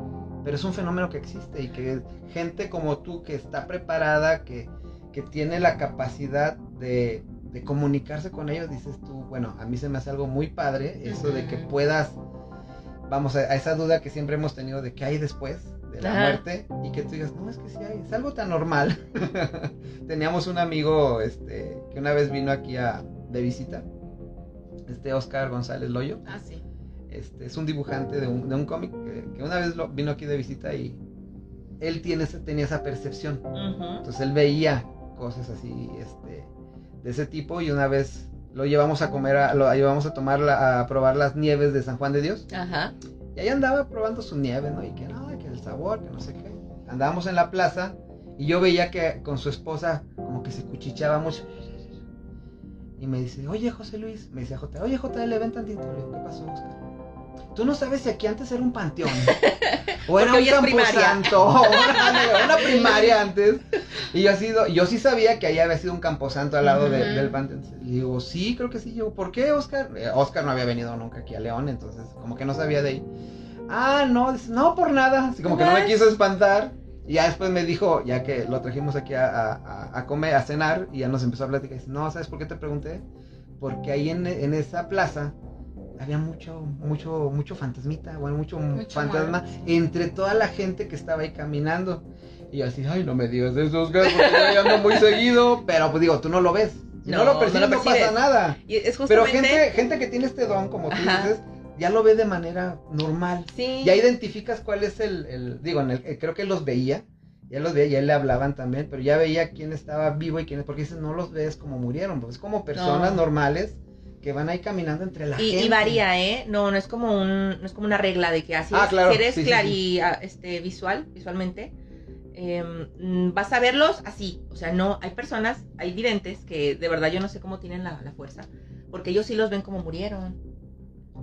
Pero es un fenómeno que existe y que gente como tú que está preparada, que, que tiene la capacidad de, de comunicarse con ellos, dices tú, bueno, a mí se me hace algo muy padre, eso de que puedas, vamos, a, a esa duda que siempre hemos tenido de qué hay después de la Ajá. muerte y que tú digas, no, es que sí hay, es algo tan normal. Teníamos un amigo este, que una vez vino aquí a, de visita, este Oscar González Loyo. Ah, sí. Este, es un dibujante de un, de un cómic que, que una vez lo- vino aquí de visita y, él tiene, tenía esa percepción. Ujú. Entonces él veía cosas así, este, de ese tipo y una vez lo llevamos a comer, a- lo llevamos a tomar, la- a probar las nieves de San Juan de Dios Ajá. y ahí andaba probando su nieve, ¿no? Y que no, el sabor, que no sé qué. Andábamos en la plaza y yo veía que con su esposa como que se cuchicheaba mucho. Y me dice, oye José Luis, me dice J, oye JL, ven tantito. Le digo, ¿qué pasó, Oscar? Tú no sabes si aquí antes era un panteón. o era un camposanto. o una, una primaria antes. Y yo, así, yo sí sabía que ahí había sido un camposanto al lado de- del panteón. Y digo, sí, creo que sí. Yo, ¿por qué, Oscar? Eh, Oscar no había venido nunca aquí a León, entonces como que no sabía de ahí. Ah, no, no por nada. Así como que no me quiso espantar. Y ya después me dijo, ya que lo trajimos aquí a, a- a- a comer, a cenar, y ya nos empezó a platicar. Dice, no, ¿sabes por qué te pregunté? Porque ahí en, en esa plaza había mucho, mucho, mucho fantasmita, bueno, mucho, Mucho fantasma entre toda la gente que estaba ahí caminando. Y yo así, ay, no me digas eso, Oscar, porque yo ando muy seguido. Pero pues digo, tú no lo ves. Si no, No, lo no percibes, lo no, pasa percibes. nada. Y es Pero gente, gente que tiene este don, como tú Ajá. dices, ya lo ve de manera normal. Sí. Ya identificas cuál es el, el- digo, en el, eh, creo que los veía, ya los veía, ya le hablaban también, pero ya veía quién estaba vivo y quién, porque dices, no los ves como murieron, pues es como personas No. normales que van ahí caminando entre la Y, gente. y varía, ¿eh? No, no es como un, no es como una regla de que así Ah, es. claro, si eres sí, sí, clari, ah, este, visual, visualmente, em, vas a verlos así. O sea, no, hay personas, hay videntes que de verdad yo no sé cómo tienen la, la fuerza, porque ellos sí los ven como murieron.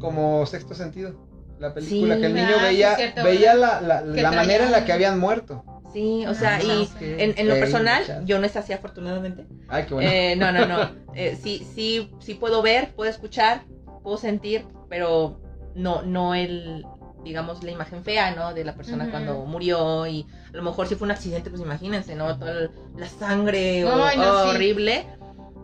Como sexto sentido, la película, Sí. que el niño Ah, sí, veía, cierto, veía la, la, manera en la que habían muerto. Sí, o sea, Ah, y en, en lo personal, yo no es así afortunadamente. Ay, qué bueno. Eh, no, no, no. Eh, sí, sí, sí puedo ver, puedo escuchar, puedo sentir, pero no, no el, digamos, la imagen fea, ¿no? De la persona cuando murió y a lo mejor si fue un accidente, pues imagínense, ¿no? Toda el- la sangre o- Ay, no, sí. horrible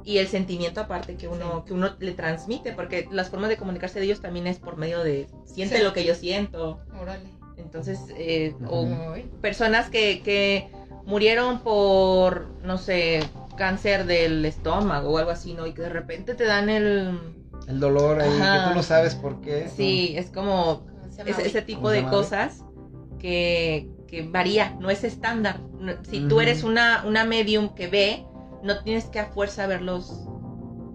y el sentimiento aparte que uno, que uno le transmite, porque las formas de comunicarse de ellos también es por medio de siente Sí. lo que yo siento. Órale. Entonces, eh, o personas que, que murieron por, no sé, cáncer del estómago o algo así, ¿no? Y que de repente te dan el... El dolor ahí, Ajá. que tú no sabes por qué. Sí, es como ¿Cómo se llama ese, tipo ¿Cómo se de cosas que, que varía, no es estándar. Si tú eres una, una medium que ve, no tienes que a fuerza verlos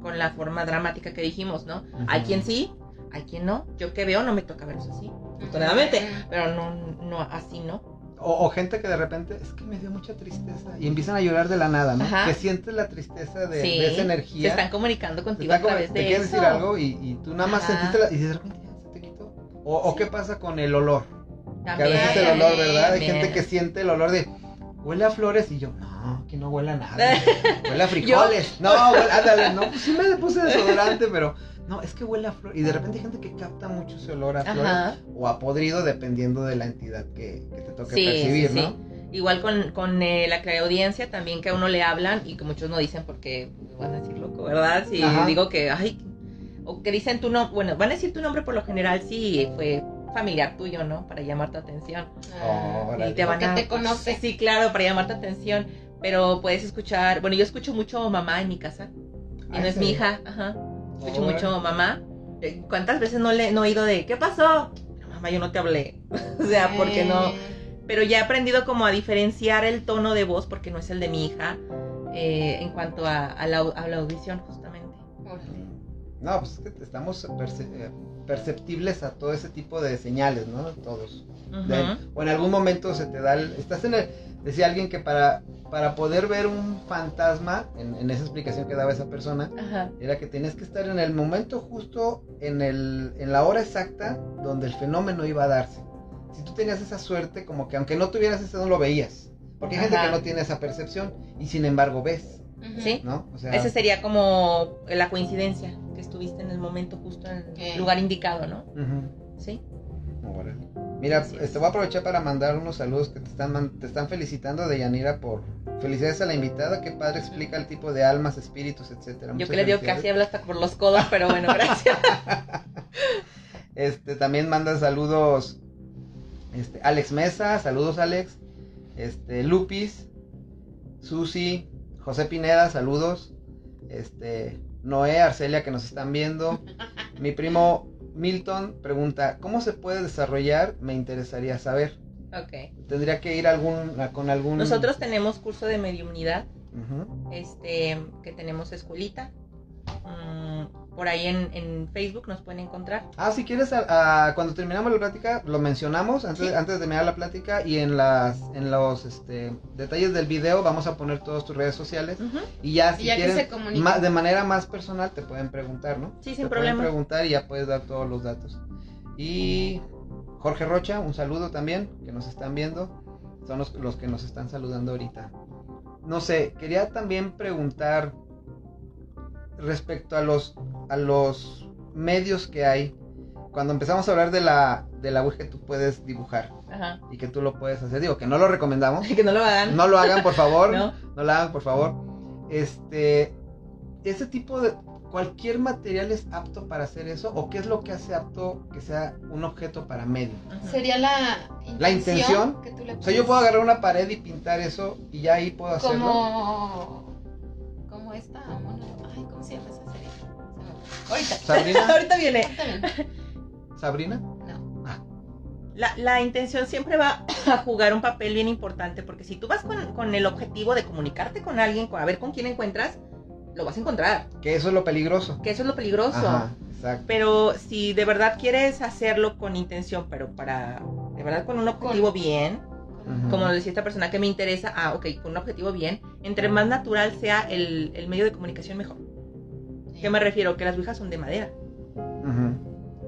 con la forma dramática que dijimos, ¿no? Hay quien sí, hay quien no. Yo que veo no me toca verlos así, afortunadamente, pero no, no así, ¿no? O, o gente que de repente, es que me dio mucha tristeza. Y empiezan a llorar de la nada, ¿no? Ajá. Que sientes la tristeza de, Sí, de esa Se energía. están comunicando Te contigo está a través te de quieren eso. decir algo y, y tú nada más Ajá. sentiste la, y de repente ya se te quitó. O, o qué pasa con el olor. Que a También. veces el olor, ¿verdad? Hay También. gente que siente el olor de huele a flores y yo, no, que no huele a nada. Huele a frijoles. No, huele, ándale, no, pues sí me puse desodorante, pero no, es que huele a flores. Y de repente hay gente que capta mucho ese olor a flores Ajá. o a podrido dependiendo de la entidad que, que te toque Sí, percibir, sí, ¿no? sí. Igual con, con eh, la clareaudiencia también que a uno le hablan y que muchos no dicen porque van a decir loco, ¿verdad? Si Ajá. digo que, ay, o que dicen tu nombre, bueno, van a decir tu nombre por lo general si fue familiar tuyo, ¿no? Para llamar tu atención. Órale. Y te van Porque a... te conoce. Sí, claro, para llamar tu atención. Pero puedes escuchar, bueno, yo escucho mucho mamá en mi casa. Y Ah, no es ¿en mi hija, ajá. Escucho mucho mamá. Eh, ¿Cuántas veces no le no he oído de qué pasó? Mamá, yo no te hablé. o sea, porque no. Eh, Pero ya he aprendido como a diferenciar el tono de voz porque no es el de mi hija eh, en cuanto a, a la, a la audición justamente. No, pues es que estamos perceptibles a todo ese tipo de señales, ¿no? Todos. De- o en algún momento se te da el, estás en el decía alguien que para para poder ver un fantasma en, en esa explicación que daba esa persona Ajá. era que tenías que estar en el momento justo en el en la hora exacta donde el fenómeno iba a darse si tú tenías esa suerte como que aunque no tuvieras ese no lo veías porque hay gente que no tiene esa percepción y sin embargo ves Sí. no o sea Ese sería como la coincidencia, que estuviste en el momento justo en el lugar indicado, ¿no? Sí. Órale. Mira, Así es. este, voy a aprovechar para mandar unos saludos que te están, te están felicitando de Yanira por felicidades a la invitada. Qué padre explica el tipo de almas, espíritus, etcétera. Yo que le digo felicidades. casi habla hasta por los codos, pero bueno, gracias. Este, también manda saludos este, Alex Mesa, saludos Alex. Este, Lupis, Susi, José Pineda, saludos. Este, Noé, Arcelia que nos están viendo. Mi primo Milton pregunta, ¿cómo se puede desarrollar? Me interesaría saber. Ok. Tendría que ir algún, con algún... Nosotros tenemos curso de mediumnidad, Ujú. este, que tenemos escuelita. Por ahí en, en Facebook nos pueden encontrar. Ah, si quieres, a- a- cuando terminamos la plática, lo mencionamos antes, Sí. antes de terminar la plática y en las en los este, detalles del video vamos a poner todas tus redes sociales y ya si Y ya quieren se de manera más personal te pueden preguntar, ¿no? Sí, Te sin pueden problema. preguntar y ya puedes dar todos los datos. Y Jorge Rocha, un saludo también, que nos están viendo. Son los, los que nos están saludando ahorita. No sé, quería también preguntar respecto a los, a los medios que hay. Cuando empezamos a hablar de la, de la Ouija que tú puedes dibujar Ajá. y que tú lo puedes hacer. Digo, que no lo recomendamos. Que no lo hagan. No lo hagan, por favor. ¿No? No lo hagan, por favor. Este, ese tipo de cualquier material es apto para hacer eso o qué es lo que hace apto que sea un objeto para medio. Sería la intención, La intención. que tú le O sea, yo puedo agarrar una pared y pintar eso y ya ahí puedo hacerlo. como como esta ahorita Sabrina, Ahorita viene. Sabrina. no Ah, La, la intención siempre va a jugar un papel bien importante porque si tú vas con, con el objetivo de comunicarte con alguien, con- a ver con quién encuentras, lo vas a encontrar. que eso es lo peligroso. Que eso es lo peligroso. Ajá, exacto. Pero si de verdad quieres hacerlo con intención, pero para, de verdad con un objetivo bien, Ujú. como decía esta persona que me interesa, ah, ok, con un objetivo bien, entre más natural sea el, el medio de comunicación, mejor. ¿Qué me refiero? Que las ouijas son de madera.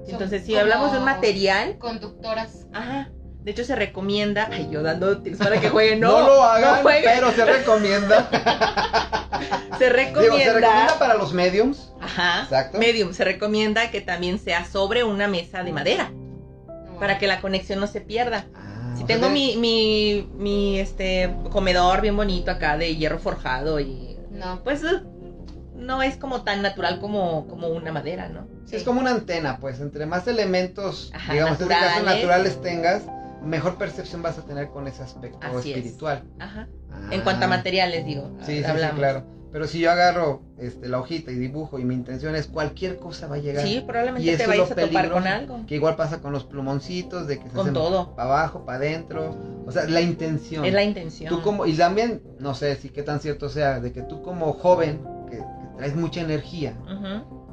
Entonces, si hablamos de un material, conductoras ajá, de hecho se recomienda, ay, yo dando tips para que jueguen, No, no, lo hagan, no jueguen. pero se recomienda. se recomienda, Digo, se recomienda para los mediums. ajá, Exacto. medium, se recomienda que también sea sobre una mesa de madera, para que la conexión no se pierda. Ah, Si sea, tengo mi, mi, mi, este, comedor bien bonito acá de hierro forjado y no pues no es como tan natural como, como una madera, ¿no? Sí, es como una antena, pues entre más elementos, Ajá, digamos, en este caso naturales. naturales tengas, mejor percepción vas a tener con ese aspecto Así es. espiritual. Ajá. Ah. En cuanto a materiales, digo. Sí, sí, sí, claro. Pero si yo agarro este, la hojita y dibujo y mi intención es cualquier cosa va a llegar. Sí, Y probablemente eso te es vayas a topar con algo. Que igual pasa con los plumoncitos, de que se Con hacen todo. para abajo, para adentro. O sea, la intención. Es la intención. Tú como, y también, no sé si qué tan cierto sea, de que tú como joven, traes mucha energía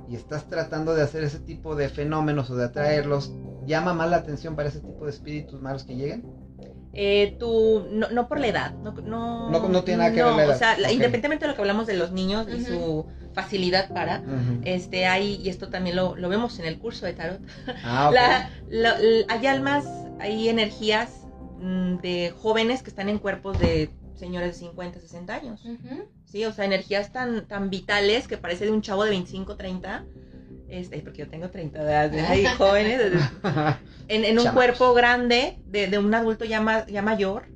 y estás tratando de hacer ese tipo de fenómenos o de atraerlos, llama más la atención para ese tipo de espíritus malos que lleguen. Eh, tú, no, no por la edad, no, no, No- no tiene nada que ver la edad. O sea, independientemente de lo que hablamos de los niños y su facilidad para, este, hay, y esto también lo, lo vemos en el curso de tarot, Ah. La- la- hay almas, hay energías mm, de jóvenes que están en cuerpos de señores de 50, 60 años. Sí, o sea, energías tan, tan vitales que parece de un chavo de 25, 30. Este, porque yo tengo 30 de edad, hay jóvenes en, en un cuerpo grande de, de un adulto ya, ma- ya mayor.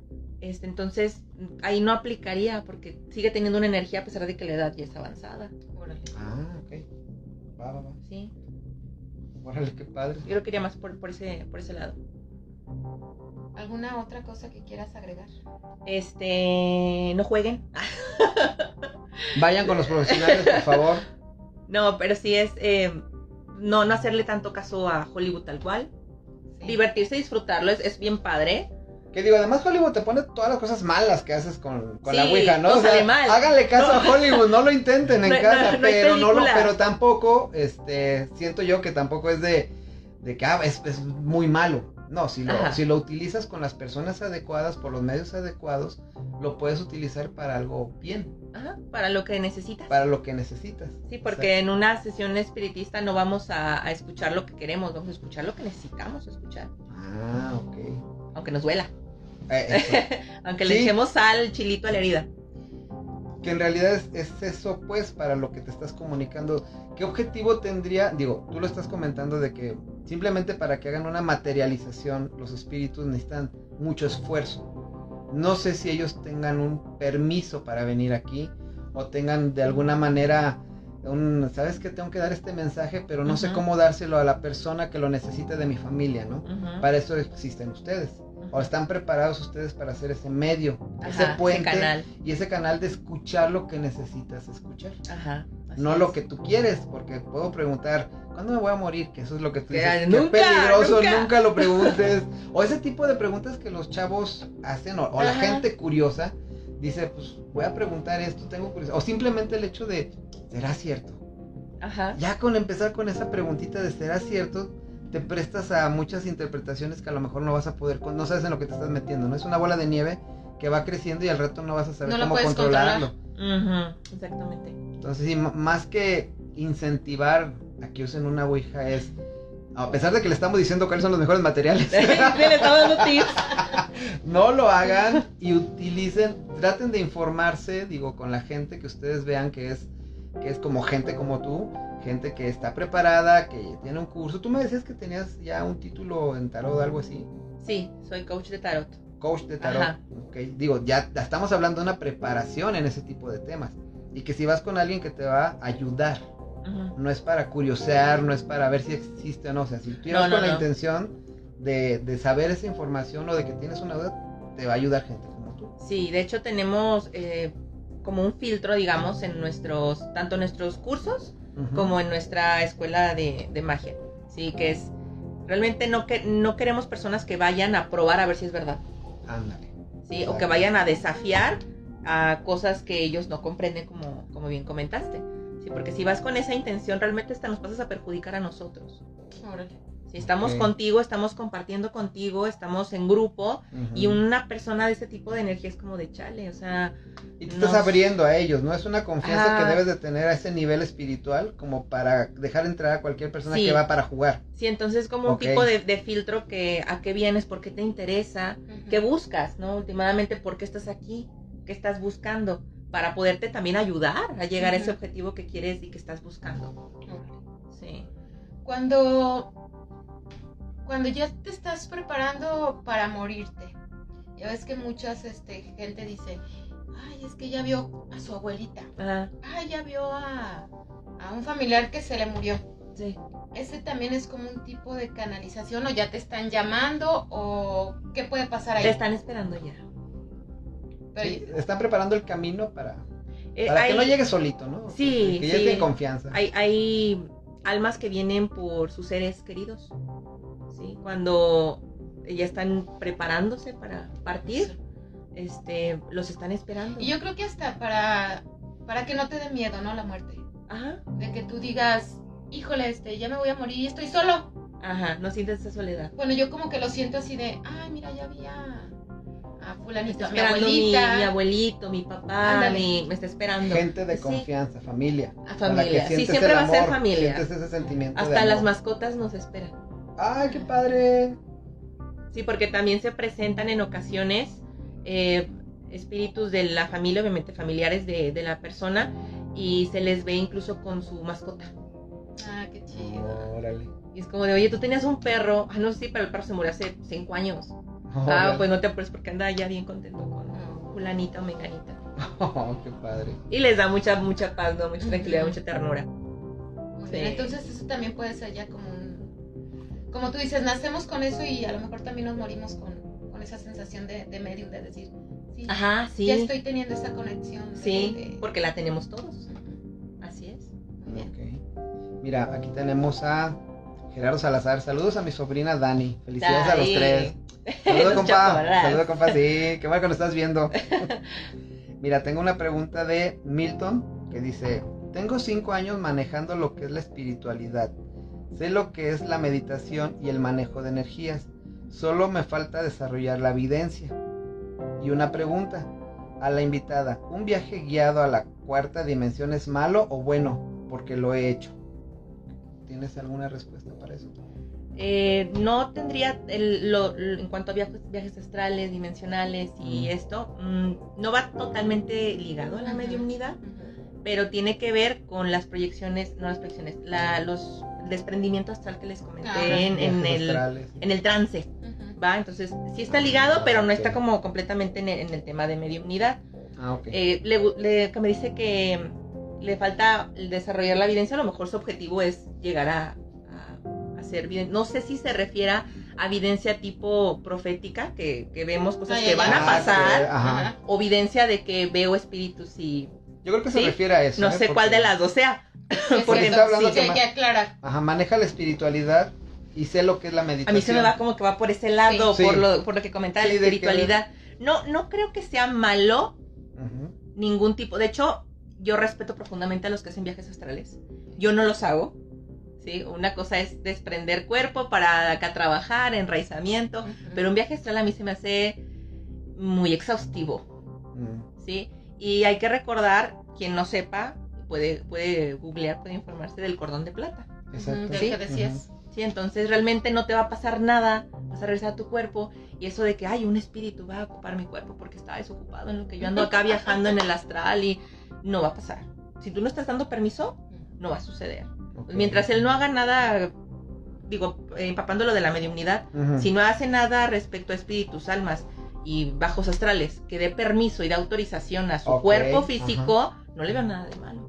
Este, entonces, ahí no aplicaría porque sigue teniendo una energía a pesar de que la edad ya es avanzada. ah, ok. Va, va, va. Sí, Órale, qué padre. yo lo quería más por, por, ese, por ese lado. Alguna otra cosa que quieras agregar Este, no jueguen. Vayan con los profesionales, por favor. No, pero sí es eh, no, no hacerle tanto caso a Hollywood tal cual. Sí. Divertirse y disfrutarlo es, es bien padre. Que digo, además Hollywood te pone todas las cosas malas que haces con, con la Ouija, ¿no? sale mal. háganle caso No. a Hollywood, no lo intenten en No casa, no- no pero no lo, pero tampoco, este, siento yo que tampoco es de, de que ah, es, es muy malo. No, si lo, si lo utilizas con las personas adecuadas, por los medios adecuados, lo puedes utilizar para algo bien, Ajá, para lo que necesitas. para lo que necesitas. Sí, porque en una sesión espiritista no vamos a, a escuchar lo que queremos, vamos a escuchar lo que necesitamos escuchar. Ah, ok. Aunque nos duela. Eh. Aunque le echemos sal, chilito a la herida. Que en realidad es, es eso pues para lo que te estás comunicando. ¿Qué objetivo tendría? Digo, tú lo estás comentando de que simplemente para que hagan una materialización los espíritus necesitan mucho esfuerzo. No sé si ellos tengan un permiso para venir aquí o tengan de alguna manera un, sabes que tengo que dar este mensaje, pero no sé cómo dárselo a la persona que lo necesite de mi familia, ¿no? Para eso existen ustedes. O están preparados ustedes para hacer ese medio, ese puente canal. y ese canal de escuchar lo que necesitas escuchar. Ajá. No es. lo que tú quieres, porque puedo preguntar ¿cuándo me voy a morir? Que eso es lo que tú Que, dices. nunca, Qué peligroso, nunca. nunca. lo preguntes. O ese tipo de preguntas que los chavos hacen, o, o la gente curiosa dice, pues voy a preguntar esto, tengo curiosidad. O simplemente el hecho de, ¿será cierto? Ajá. Ya con empezar con esa preguntita de ¿será cierto? Te prestas a muchas interpretaciones que a lo mejor no vas a poder, no sabes en lo que te estás metiendo, ¿no? Es una bola de nieve que va creciendo y al rato no vas a saber No cómo controlarlo. Exactamente. Entonces, sí, más que incentivar a que usen una Ouija es, a pesar de que le estamos diciendo cuáles son los mejores materiales, Sí, le estaba dando tips. no lo hagan y utilicen, traten de informarse, digo, con la gente que ustedes vean que es, que es como gente como tú, gente que está preparada, que tiene un curso. Tú me decías que tenías ya un título en tarot o algo así, Sí, soy coach de tarot. coach de tarot. Ajá. Ok, digo, ya estamos hablando de una preparación en ese tipo de temas. Y que si vas con alguien que te va a ayudar, Ujú. no es para curiosear, no es para ver si existe o no. O sea, si tú No, no, con la no. intención de, de saber esa información o de que tienes una duda, te va a ayudar gente como tú. Sí, de hecho tenemos eh, como un filtro, digamos, en nuestros, tanto nuestros cursos Como en nuestra escuela de, de magia. Sí, que es, realmente no, que, no queremos personas que vayan a probar a ver si es verdad. Ándale. ¿sí? O que vayan a desafiar a cosas que ellos no comprenden, como, como bien comentaste. Sí, porque si vas con esa intención, realmente hasta nos pasas a perjudicar a nosotros. Órale. Si estamos contigo, estamos compartiendo contigo, estamos en grupo, y una persona de ese tipo de energía es como de chale, o sea, Y te nos- estás abriendo a ellos, ¿no? Es una confianza Ah. que debes de tener a ese nivel espiritual como para dejar entrar a cualquier persona Sí. que va para jugar. sí, entonces como un tipo de, de filtro que a qué vienes, por qué te interesa, qué buscas, ¿no? Últimamente, ¿por qué estás aquí? ¿Qué estás buscando? Para poderte también ayudar a llegar a ese objetivo que quieres y que estás buscando. Sí. Cuando, cuando ya te estás preparando para morirte, ya ves que muchas este, gente dice, ay, es que ya vio a su abuelita, Ajá, ay, ya vio a, a un familiar que se le murió. sí. Ese también es como un tipo de canalización o ya te están llamando o qué puede pasar ahí. Te están esperando ya. Pero- Sí, están preparando el camino para, Eh, para que no llegue solito, ¿no? Sí, Que ya sí. esté en confianza. Hay, hay almas que vienen por sus seres queridos. ¿Sí? Cuando ya están preparándose para partir, este, los están esperando. Y yo creo que hasta para, para que no te dé miedo, ¿no? La muerte. Ajá, De que tú digas, híjole, este, ya me voy a morir y estoy solo. ajá, no sientes esa soledad. Bueno, yo como que lo siento así de, ay, mira, ya vi a, fulanito, mi abuelita. mi abuelito, mi papá, mi- me está esperando. Gente de Sí. confianza, familia. A familia. Sí, siempre va a ser familia. Sientes ese sentimiento de Hasta las mascotas nos esperan. ¡Ay, qué padre! Sí, porque también se presentan en ocasiones eh, espíritus de la familia, obviamente familiares de, de la persona, y se les ve incluso con su mascota. Ah, qué chido. Órale. Y es como de, oye, tú tenías un perro. Ah, no, sí, pero el perro se murió hace cinco años. Ah, Órale. pues no te apures porque anda ya bien contento con fulanita o menganita. Oh, qué padre. Y les da mucha, mucha paz, ¿no? Mucha tranquilidad, mucha ternura. Muy Sí. bien, entonces eso también puede ser ya como. Como tú dices, nacemos con eso y a lo mejor también nos morimos con, con esa sensación de, de medium, de decir, sí, Ajá, sí. ya estoy teniendo esa conexión. Sí, de- porque la tenemos todos. Así es. Muy bien. Ok. Mira, aquí tenemos a Gerardo Salazar. Saludos a mi sobrina Dani. Felicidades a los tres. Saludos, Los compa. Saludos, compa. Sí, qué bueno que nos estás viendo. Mira, tengo una pregunta de Milton que dice: Tengo cinco años manejando lo que es la espiritualidad. Sé lo que es la meditación y el manejo de energías. Solo me falta desarrollar la evidencia. Y una pregunta a la invitada: ¿Un viaje guiado a la cuarta dimensión es malo o bueno? Porque lo he hecho. ¿Tienes alguna respuesta para eso? Eh, no tendría, el- lo- lo- en cuanto a viajes, viajes astrales, dimensionales y Mm. esto, mm, no va totalmente ligado a la Ujú. Pero tiene que ver con las proyecciones, no las proyecciones, la, los el desprendimiento astral que les comenté Ah. en, el, astrales. en el trance. ¿va? Entonces, sí está ligado, pero no está como completamente en el, en el tema de mediumnidad. Ah, ok. Eh, le, le- que me dice que le falta desarrollar la evidencia, a lo mejor su objetivo es llegar a, a, a ser vidente. No sé si se refiera a evidencia tipo profética, que, que vemos cosas Ah, que ya. van a Ah, pasar, que- o evidencia de que veo espíritus y Yo creo que se ¿Sí? refiere a eso. no ¿eh? sé cuál de las dos sea. Es Porque está hablando sí, que ma- aclarar. Ajá, maneja la espiritualidad y sé lo que es la A meditación. mí se me va como que va por ese lado, Sí. por, lo, por lo que comentaba Sí, la que- espiritualidad. No, no creo que sea malo ningún tipo. De hecho, yo respeto profundamente a los que hacen viajes astrales. Yo no los hago. ¿sí? Una cosa es desprender cuerpo para acá trabajar, enraizamiento. Pero un viaje astral a mí se me hace muy exhaustivo. ¿sí? Y hay que recordar, quien no sepa, puede, puede googlear, puede informarse del cordón de plata. Exacto. Sí. que decías. ¿sí? Entonces realmente no te va a pasar nada, vas a regresar a tu cuerpo y eso de que, ay, un espíritu va a ocupar mi cuerpo porque está desocupado en lo que yo ando acá viajando en el astral y no va a pasar. Si tú no estás dando permiso, no va a suceder. Pues mientras él no haga nada, digo, empapándolo de la mediunidad, Ujú. si no hace nada respecto a espíritus, almas y bajos astrales, que dé permiso y dé autorización a su Ok, cuerpo físico, no le veo nada de malo.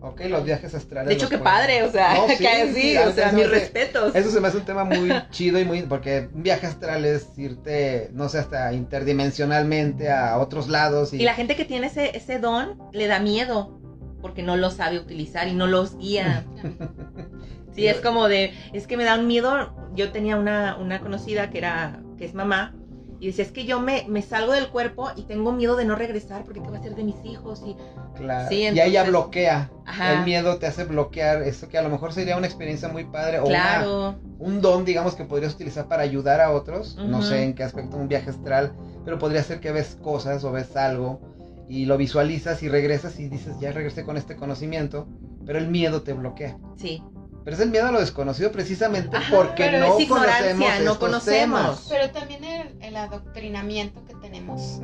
Ok, los viajes astrales. De hecho, qué padre, o sea, No, que sí, así, sí, o sea, mis respetos. Eso se me hace un tema muy chido y muy. Porque un viaje astral es irte, no sé, hasta interdimensionalmente a otros lados. Y, Y la gente que tiene ese, ese don le da miedo porque no lo sabe utilizar y no los guía. Sí, es como de, es que me da un miedo. Yo tenía una, una conocida que era, que es mamá, y decía, es que yo me, me salgo del cuerpo y tengo miedo de no regresar porque qué va a ser de mis hijos. Y, Claro. Sí, y ella entonces- bloquea. Ajá. El miedo te hace bloquear eso que a lo mejor sería una experiencia muy padre o una- claro, un don, digamos, que podrías utilizar para ayudar a otros. No sé en qué aspecto un viaje astral, pero podría ser que ves cosas o ves algo y lo visualizas y regresas y dices, ya regresé con este conocimiento, pero el miedo te bloquea. sí. Pero es el miedo a lo desconocido precisamente Ajá, porque no es ignorancia, conocemos no estos conocemos. temas. Pero también el, el adoctrinamiento que tenemos.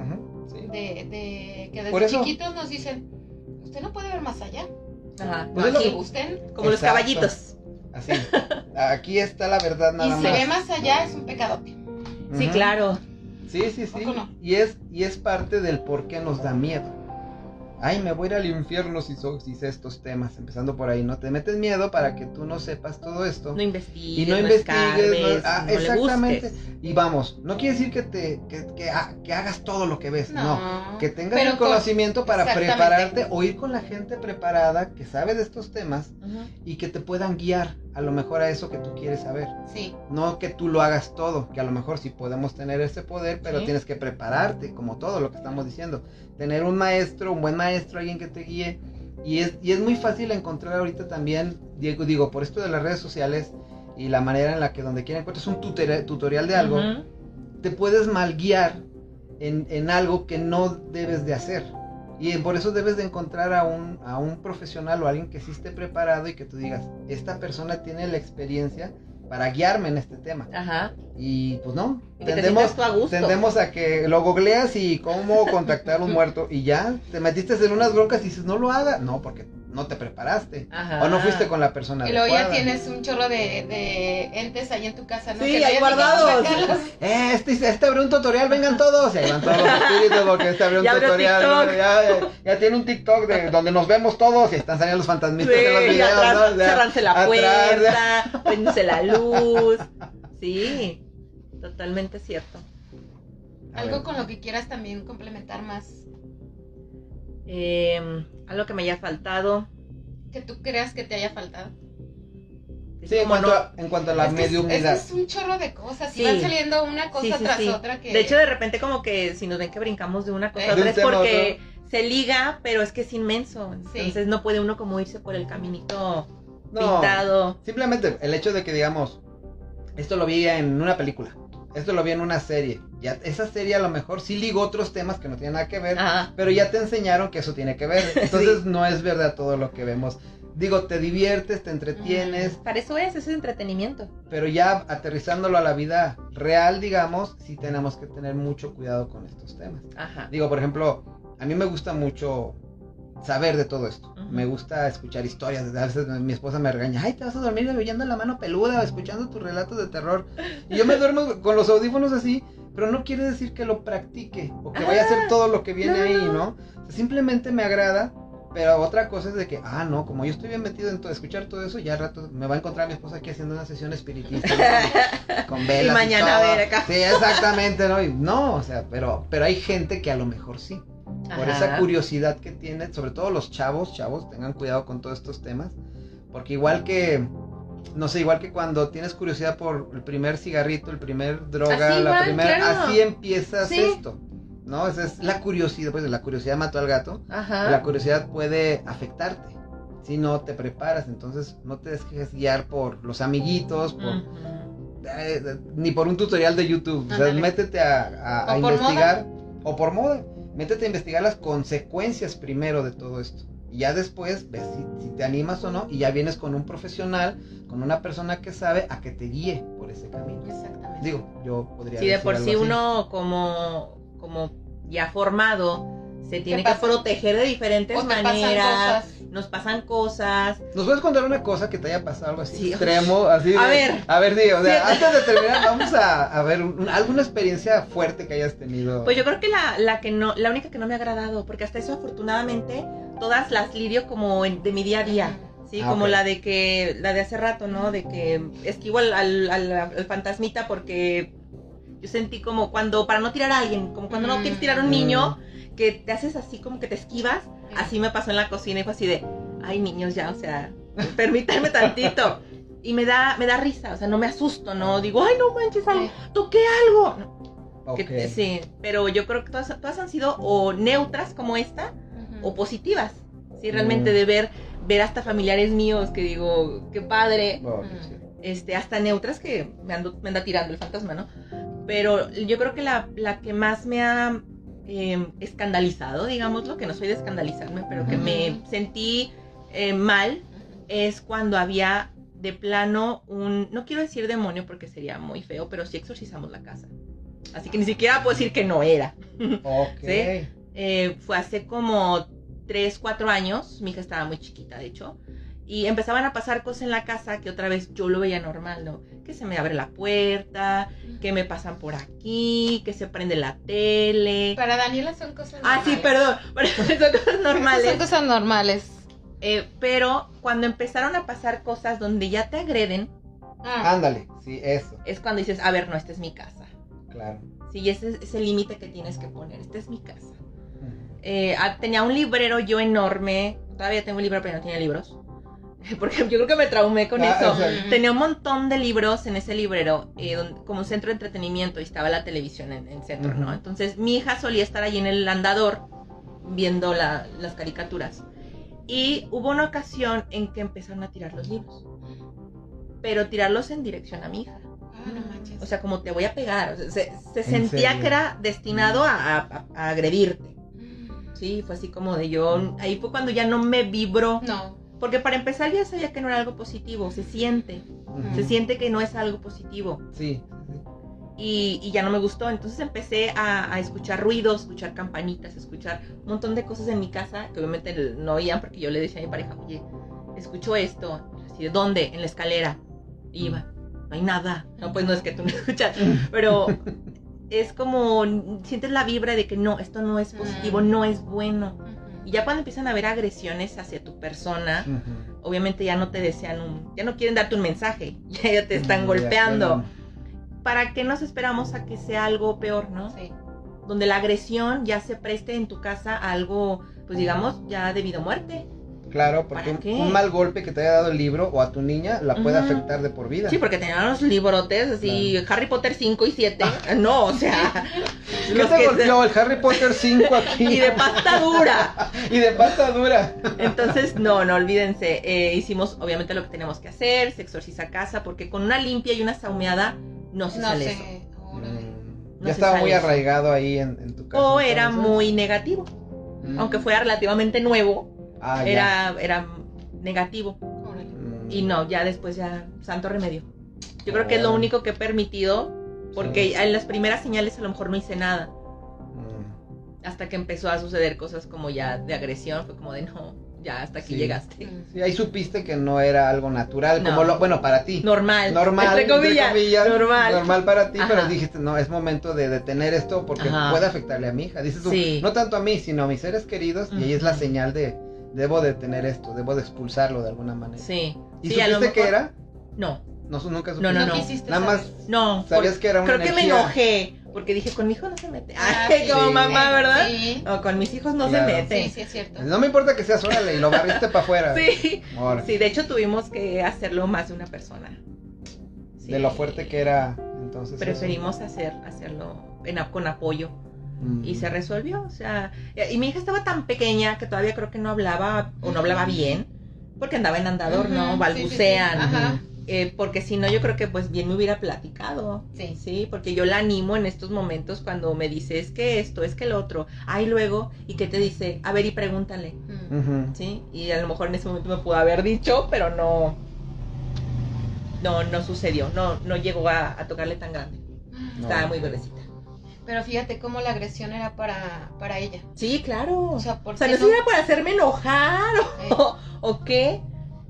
Sí. De, de que desde chiquitos nos dicen, usted no puede ver más allá. Ajá. Pues Si que- usted Como los caballitos. Así. Aquí está la verdad y nada se más. ve más allá, es un pecadote. Sí, claro. Sí, sí, sí. ¿Poco no? Y es, y es parte del por qué nos da miedo. Ay, me voy a ir al infierno si, so- si sé estos temas. Empezando por ahí, ¿no? Te metes miedo para que tú no sepas todo esto. No investigues, y no no investigues, escarbes, no- ah, no exactamente. Y vamos, no quiere decir que te que, que que hagas todo lo que ves, no. Que tengas el con- conocimiento para prepararte o ir con la gente preparada que sabe de estos temas y que te puedan guiar a lo mejor a eso que tú quieres saber. Sí. No que tú lo hagas todo, que a lo mejor sí podemos tener ese poder, pero Sí. tienes que prepararte, como todo lo que estamos diciendo. Tener un maestro, un buen maestro, alguien que te guíe. Y es, y es muy fácil encontrar ahorita también, digo, digo, por esto de las redes sociales y la manera en la que donde quiera encuentres un tutorial, tutorial de algo, te puedes mal guiar en, en algo que no debes de hacer. Y por eso debes de encontrar a un, a un profesional o alguien que sí esté preparado y que tú digas, esta persona tiene la experiencia para guiarme en este tema. Ajá. Y pues no, Y te tendemos, a gusto. tendemos a que lo googleas y cómo contactar a un muerto y ya, te metiste en unas broncas y dices, no lo haga. No, porque no te preparaste. Ajá. O no fuiste con la persona Y luego ya tienes un chorro de, de entes ahí en tu casa, ¿no? Sí, Que ahí guardados. Eh, este, este abrió un tutorial, vengan todos. Y ahí van todos los espíritus porque este abrió un Ya tutorial. Ya, ya- ya tiene un TikTok de, donde nos vemos todos y están saliendo los fantasmitas en los Sí, videos. atrás, ¿no? O sea, cerranse la atrás, puerta, prendense la luz. Sí, totalmente cierto. A Algo ver. con lo que quieras también complementar más. Eh, algo que me haya faltado. Que tú creas que te haya faltado. Sí, en cuanto, no- a, en cuanto a la es, que es, es un chorro de cosas. Sí. Y van saliendo una cosa Sí, sí, tras sí. otra que. De hecho, de repente como que si nos ven que brincamos de una cosa Eh. a otra es porque se liga, pero es que es inmenso. Sí. Entonces no puede uno como irse por el caminito No, pintado. simplemente el hecho de que digamos, esto lo vi en una película, esto lo vi en una serie. Ya, esa serie a lo mejor sí ligó otros temas que no tienen nada que ver, Ajá. pero ya te enseñaron que eso tiene que ver. Entonces no es verdad todo lo que vemos. Digo, te diviertes, te entretienes, Para eso es, eso es entretenimiento. pero ya aterrizándolo a la vida real, digamos, sí tenemos que tener mucho cuidado con estos temas. Ajá. Digo, por ejemplo, a mí me gusta mucho saber de todo esto. Me gusta escuchar historias. A veces mi esposa me regaña, ay, te vas a dormir oyendo la mano peluda o escuchando tus relatos de terror. Y yo me duermo con los audífonos así, pero no quiere decir que lo practique o que vaya a hacer Ah, todo lo que viene no, ahí, no. ¿no? O sea, simplemente me agrada. Pero otra cosa es de que, ah, no, como yo estoy bien metido en todo, escuchar todo eso, ya al rato me va a encontrar mi esposa aquí haciendo una sesión espiritista ¿no? con velas. Y mañana todo. a ver acá. Sí, exactamente, ¿no? Y no, o sea, pero, pero hay gente que a lo mejor sí por Ajá. esa curiosidad que tiene, sobre todo los chavos, chavos, tengan cuidado con todos estos temas, Porque igual que, no sé, igual que cuando tienes curiosidad por el primer cigarrito, el primer droga, Así la igual, primera, claro. así empiezas Sí. esto. ¿No? Esa es la curiosidad, pues la curiosidad mató al gato. Ajá. La curiosidad puede afectarte si no te preparas, entonces no te dejes guiar por los amiguitos, por, eh, ni por un tutorial de YouTube. O sea, Ándale. métete a, investigar, o por moda, métete a investigar las consecuencias primero de todo esto. Y ya después ves si, si te animas o no, y ya vienes con un profesional, con una persona que sabe a que te guíe por ese camino. Exactamente. Digo, yo podría Sí, de por algo sí así. uno como, como ya formado se tiene que pasa? proteger de diferentes O te pasan maneras. Nos pasan cosas. ¿Nos puedes contar una cosa que te haya pasado algo así Sí. extremo? Así A de- ver. A ver, digo, o sea, Sí. antes de terminar, vamos a, a ver un- alguna experiencia fuerte que hayas tenido. Pues yo creo que la, la que no, la única que no me ha agradado, porque hasta eso afortunadamente todas las lidio como en- de mi día a día. Sí, Ah, como la de que, la de hace rato, ¿no? De que esquivo al, al, al- al fantasmita porque yo sentí como cuando, para no tirar a alguien, como cuando no Mm. quieres tirar a un niño, que te haces así como que te esquivas, Sí. así me pasó en la cocina y fue así de, ay niños ya, o sea, permítanme tantito. Y me da, me da risa, o sea, no me asusto, no digo, ay no manches, algo, toqué algo. No, Ok. que- sí, pero yo creo que todas, todas han sido o neutras como esta o positivas. Sí, realmente Mm. de ver, ver hasta familiares míos que digo, qué padre, Oh, Mm. sí. este, hasta neutras que me, ando, me anda tirando el fantasma, ¿no? Pero yo creo que la, la que más me ha eh, escandalizado, digámoslo, que no soy de escandalizarme, pero que me sentí eh, mal, es cuando había de plano un, no quiero decir demonio porque sería muy feo, pero sí exorcizamos la casa. Así que ni siquiera puedo decir que no era. Ok. Sí. Eh, fue hace como 3, 4 años, mi hija estaba muy chiquita, de hecho, y empezaban a pasar cosas en la casa que otra vez yo lo veía normal, ¿no? Que se me abre la puerta, que me pasan por aquí, que se prende la tele. Para Daniela son cosas Ah, sí, normales. perdón, son cosas normales. Son cosas normales. Eh, pero cuando empezaron a pasar cosas donde ya te agreden, Ah, Ándale, sí, eso, es cuando dices, a ver, no, esta es mi casa. claro. Sí, ese es el límite que tienes que poner, esta es mi casa. Eh, ah, tenía un librero yo enorme. Todavía tengo un libro, pero no tenía libros. Porque yo creo que me traumé con Ah, eso. Tenía un montón de libros en ese librero, eh, donde- como un centro de entretenimiento, y estaba la televisión en el centro, ¿no? Ujú. Entonces mi hija solía estar ahí en el andador viendo la- las caricaturas. Y hubo una ocasión en que empezaron a tirar los libros. Pero tirarlos en dirección a mi hija. Ah, no manches. O sea, como te voy a pegar. O sea, se, se ¿En sentía serio? que era destinado a- a- a agredirte. Mm. Sí, fue así como de yo. Ahí fue cuando ya no me vibró. No. Porque para empezar ya sabía que no era algo positivo. Se siente. Se siente que no es algo positivo. Sí, sí, Y, y ya no me gustó. Entonces empecé a, a escuchar ruidos, escuchar campanitas, escuchar un montón de cosas en mi casa que obviamente no oían porque yo le decía a mi pareja, oye, escucho esto. Así, ¿de dónde? En la escalera. Y iba, no hay nada. No, pues no es que tú no escuchas. Pero es como, sientes la vibra de que no, esto no es positivo, Mm. no es bueno. Y ya cuando empiezan a haber agresiones hacia tu persona, obviamente ya no te desean un, ya no quieren darte un mensaje, ya, ya te están golpeando. ¿Para qué nos esperamos a que sea algo peor, no? Sí. Donde la agresión ya se preste en tu casa a algo, pues digamos, ya debido a muerte. Claro, porque ¿Para un, qué? un mal golpe que te haya dado el libro o a tu niña la puede afectar de por vida. Sí, porque tenían los librotes así, Harry Potter 5 y 7. No, o sea, ¿Qué los te que golpeó el Harry Potter 5 aquí? y de pasta dura. Y de pasta dura. Entonces, no, no olvídense. eh, hicimos obviamente lo que tenemos que hacer, se exorciza casa, porque con una limpia y una saumeada no se No sale eso. sé. Órale. Mm, No ya estaba muy eso. arraigado ahí en, en tu casa. O era entonces. muy negativo, Mm. aunque fuera relativamente nuevo, Ah, ya. era, era negativo. Órale. Mm. Y no, ya después ya, santo remedio. Yo creo que es lo Oh. único que he permitido, porque Sí. en las primeras señales a lo mejor no hice nada. Mm. Hasta que empezó a suceder cosas como ya de agresión, fue como de no, ya hasta aquí Sí. llegaste. Sí, ahí supiste que no era algo natural, No. como lo, bueno, para ti. Normal. Normal, Entre comillas. normal. normal. para ti, pero dijiste, no, es momento de detener esto porque Ajá. puede afectarle a mi hija. Dices tú, Sí. no tanto a mí, sino a mis seres queridos, y ahí es la señal de, debo detener esto, debo de expulsarlo de alguna manera. Sí. ¿Y Sí, a lo supiste qué mejor- era? No, No, nunca No, supiste. no, No no. quisiste Nada más no. sabías que era una Creo que me enojé. Porque dije, con mi hijo no se mete. Ah, Ay, sí. como Sí. mamá, ¿verdad? Sí, No, con mis hijos no Claro. se sí, meten. sí, es cierto. No me importa que seas órale y lo barriste para afuera. Sí. Sí, de hecho tuvimos que hacerlo más de una persona. Sí. De lo fuerte que era. Entonces. Preferimos hacer, hacerlo en con apoyo. Mm. Y se resolvió, o sea, y mi hija estaba tan pequeña que todavía creo que no hablaba o no hablaba bien, porque andaba en andador, ¿no? sí, sí, sí. Balbucean. Ajá. Eh, porque si no, yo creo que pues bien me hubiera platicado. Sí. Sí, porque yo la animo en estos momentos cuando me dice es que esto, es que el otro. Ay, luego, ¿y qué te dice? A ver, y pregúntale. Mm. Sí, y a lo mejor en ese momento me pudo haber dicho, pero no. No, no sucedió. No, no llegó a, a tocarle tan grande. No. Estaba muy bebecita. Pero fíjate cómo la agresión era para, para ella. Sí, claro. O sea, ¿por O sea, no no? si era para hacerme enojar Eh. o, o qué,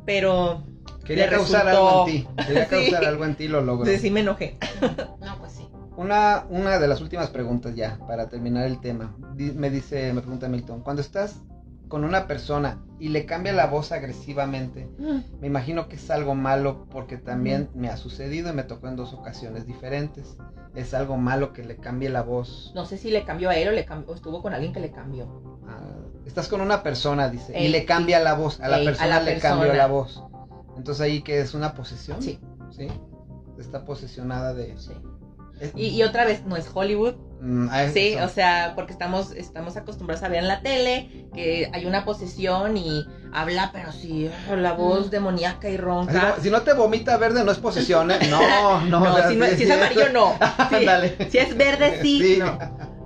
pero Quería Le causar resultó. algo en ti. Quería Sí. causar algo en ti, lo logró. sí, sí me enojé. No, pues sí. Una, una de las últimas preguntas ya, para terminar el tema. Me dice, me pregunta Milton, cuando estás con una persona y le cambia la voz agresivamente, me imagino que es algo malo porque también me ha sucedido y me tocó en dos ocasiones diferentes. Es algo malo que le cambie la voz. No sé si le cambió a él o, le cambió, o estuvo con alguien que le cambió. Ah, estás con una persona, dice, y le cambia la voz. A la Ey, a persona la le cambió persona. la voz. Entonces ahí que es una posesión. Sí, ¿Sí? Está posesionada de... sí. Y, y otra vez, no es Hollywood. Mm, ah, Sí, eso. o sea, porque estamos, estamos acostumbrados a ver en la tele que hay una posesión y habla, pero sí, la voz Mm. demoníaca y ronca. si no te vomita verde, no es posesión, ¿eh? No, no. No, si, no- si es amarillo, no. Sí, si es verde, sí. Sí. No.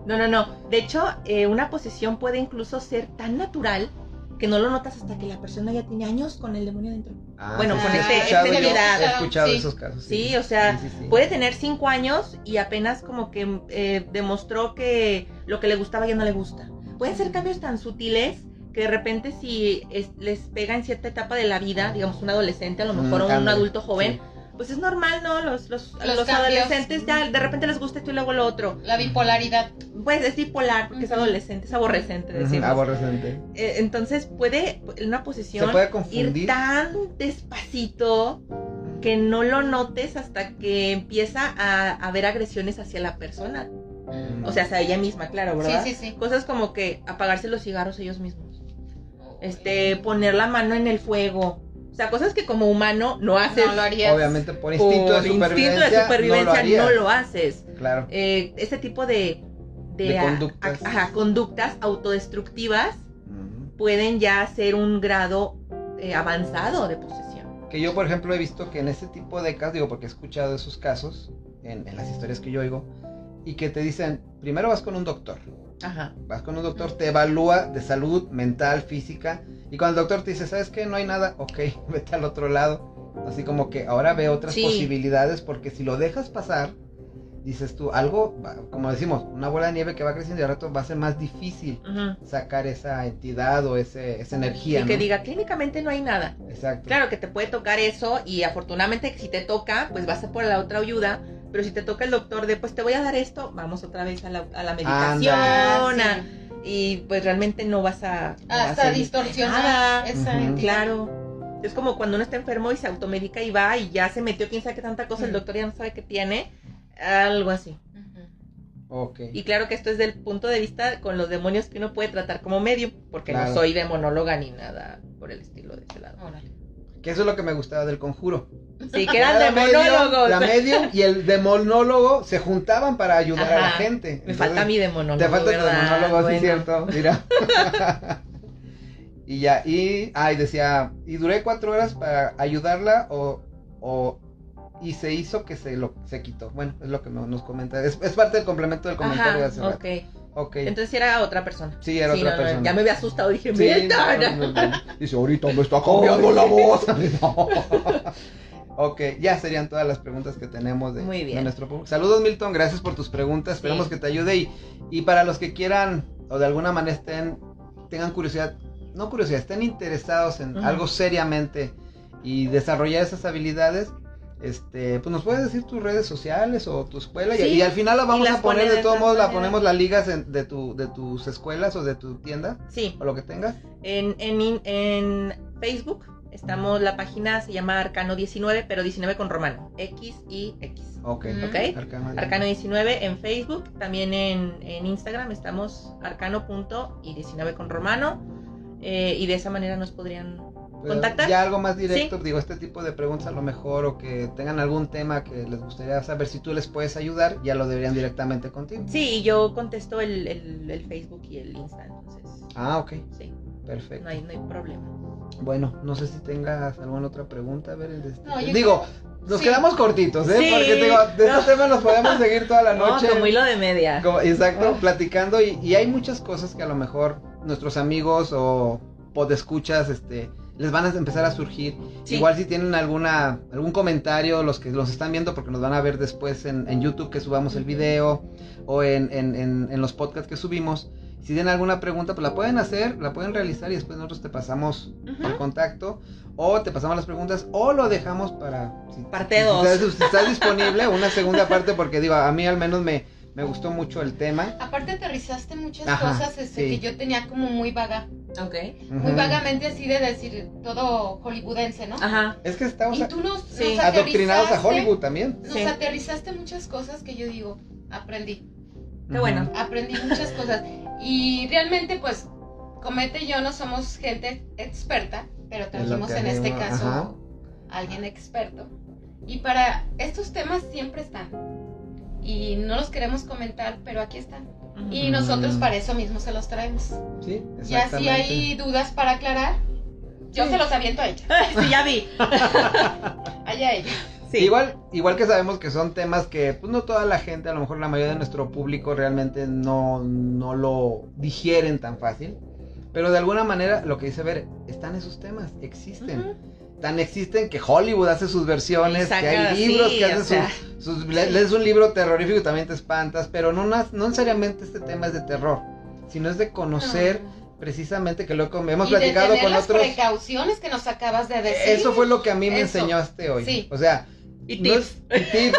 no, no, no. De hecho, eh, una posesión puede incluso ser tan natural que no lo notas hasta que la persona ya tiene años con el demonio dentro. Ah, Bueno, sí, con este- escuchado yo, edad. He escuchado Sí. esos casos. Sí, o sea, Sí, sí, sí. Puede tener cinco años y apenas como que eh, demostró que lo que le gustaba ya no le gusta. Pueden ser cambios tan sutiles que de repente si es- les pega en cierta etapa de la vida, digamos un adolescente a lo mejor Mm, o un adulto joven, sí. Pues es normal, ¿no? Los, los, Los los cambios. adolescentes ya de repente les gusta esto y luego lo otro. La bipolaridad. Pues es bipolar porque es adolescente, es aborrecente, decimos. Aborrecente. Eh, entonces puede una Se posesión puede ir tan despacito que no lo notes hasta que empieza a haber agresiones hacia la persona. Mm. O sea, hacia ella misma, claro, Sí, ¿verdad? sí, sí. Cosas como que apagarse los cigarros ellos mismos. Este, poner la mano en el fuego. O sea, cosas que como humano no haces. No lo harías. Obviamente por por instinto de instinto supervivencia. de supervivencia no lo, harías. no lo haces. Claro. Eh, este tipo de, De a- conductas. a- ajá, conductas autodestructivas pueden ya ser un grado eh, avanzado de posesión. Que yo, por ejemplo, he visto que en ese tipo de casos, digo, porque he escuchado esos casos en, en las historias que yo oigo, y que te dicen, primero vas con un doctor, Ajá. vas con un doctor, te evalúa de salud mental, física, y cuando el doctor te dice, ¿sabes qué? No hay nada, ok, vete al otro lado. Así como que ahora ve otras Sí. posibilidades, porque si lo dejas pasar, dices tú, algo, como decimos, una bola de nieve que va creciendo y al rato va a ser más difícil Ujú. sacar esa entidad o ese, esa energía. Y que ¿no? diga, clínicamente no hay nada. Exacto. Claro que te puede tocar eso y afortunadamente que si te toca, pues vas a por la otra ayuda. Pero si te toca el doctor de, pues te voy a dar esto, vamos otra vez a la, a la medicación. A- Ah, sí. y pues realmente no vas a... no Hasta ir distorsionar nada. esa. Claro. Es como cuando uno está enfermo y se automedica y va y ya se metió quién sabe qué tanta cosa, el doctor ya no sabe qué tiene. Algo así. Y claro que esto es del punto de vista con los demonios que uno puede tratar como medio, porque Claro. no soy demonóloga ni nada por el estilo de ese lado. Órale. Que eso es lo que me gustaba del conjuro. Sí, que eran demonólogos. La medium y el demonólogo se juntaban para ayudar a la gente. Me falta mi demonólogo. Te falta tu demonólogo, sí, Bueno. cierto. Mira. y ya, y, ay, decía, y duré cuatro horas para ayudarla o, o y se hizo que se lo se quitó. Bueno, es lo que no- nos comenta. Es, es parte del complemento del comentario de hace rato. Ok. Entonces era otra persona. Sí, era Sí, otra no, no, persona. ya me había asustado, dije, Sí, "Mierda". no. Dice, ahorita me está cambiando la voz. Ok, ya serían todas las preguntas que tenemos de, Muy bien. de nuestro público. Saludos, Milton, gracias por tus preguntas. Esperemos Sí. que te ayude. Y, y para los que quieran o de alguna manera estén, tengan curiosidad, no curiosidad, estén interesados en algo seriamente y desarrollar esas habilidades. Este, pues nos puedes decir tus redes sociales o tu escuela y- Sí, y, al final la vamos a poner pone de todos modos, la ponemos las ligas en- de, tu, de tus escuelas o de tu tienda Sí, o lo que tengas. en, en, en Facebook Estamos, la página se llama Arcano 19, pero 19 con romano. X y X. Ok. Mm. ¿Ok? Arcano. Arcano 19 en Facebook, también en, en Instagram estamos arcano. y 19 con romano. eh, y de esa manera nos podrían ¿Contactar? Ya algo más directo, digo, este tipo de preguntas a lo mejor o que tengan algún tema que les gustaría saber si tú les puedes ayudar, ya lo deberían directamente contigo. Sí, y yo contesto el, el- el Facebook y el Insta, entonces Ah, ok, sí, perfecto. no hay, no hay problema. Bueno, no sé si tengas alguna otra pregunta. A ver, este- No, digo, nos sí. quedamos cortitos, ¿eh? Sí. Porque digo, de No. este tema nos podemos seguir toda la noche. No, como hilo de media. Como- exacto, Ah. platicando y, y hay muchas cosas que a lo mejor nuestros amigos o podescuchas este les van a empezar a surgir. Sí. Igual si tienen alguna algún comentario, los que los están viendo porque nos van a ver después en, en YouTube que subamos el video o en, en, en- los podcasts que subimos. Si tienen alguna pregunta, pues la pueden hacer, la pueden realizar y después nosotros te pasamos el contacto o te pasamos las preguntas o lo dejamos para si, Parte si dos. estás- si estás disponible una segunda parte porque digo a mí al menos me, me gustó mucho el tema Aparte aterrizaste muchas Ajá, cosas este, sí. que yo tenía como muy vaga, Ok. muy vagamente así de decir todo hollywoodense, ¿no? Ajá. es que estamos Y tú nos, Sí. nos adoctrinados a Hollywood también Nos Sí. aterrizaste muchas cosas que yo digo, aprendí, Qué bueno. aprendí muchas cosas. Y realmente pues, Comete y yo no somos gente experta, pero trajimos en este caso ajá. a alguien experto. Y para estos temas siempre están. Y no los queremos comentar, pero aquí están. Y nosotros para eso mismo se los traemos. sí Ya si hay dudas para aclarar, yo Sí. se los aviento a ella. sí, ya vi. Allá ella. Sí. Igual, igual que sabemos que son temas que pues no toda la gente, a lo mejor la mayoría de nuestro público realmente no, no lo digieren tan fácil. Pero de alguna manera, lo que dice Ver, están esos temas, existen. Ujú. Tan existen que Hollywood hace sus versiones, Saca, que hay libros sí, que hacen sea. sus, sus- le- lees un libro terrorífico y también te espantas, pero no, no necesariamente este tema es de terror, sino es de conocer precisamente que lo que hemos y de platicado tener con las otros. precauciones que nos acabas de decir. Eso fue lo que a mí me Eso. enseñaste hoy. Sí. O sea, Y no tips. es- y tips,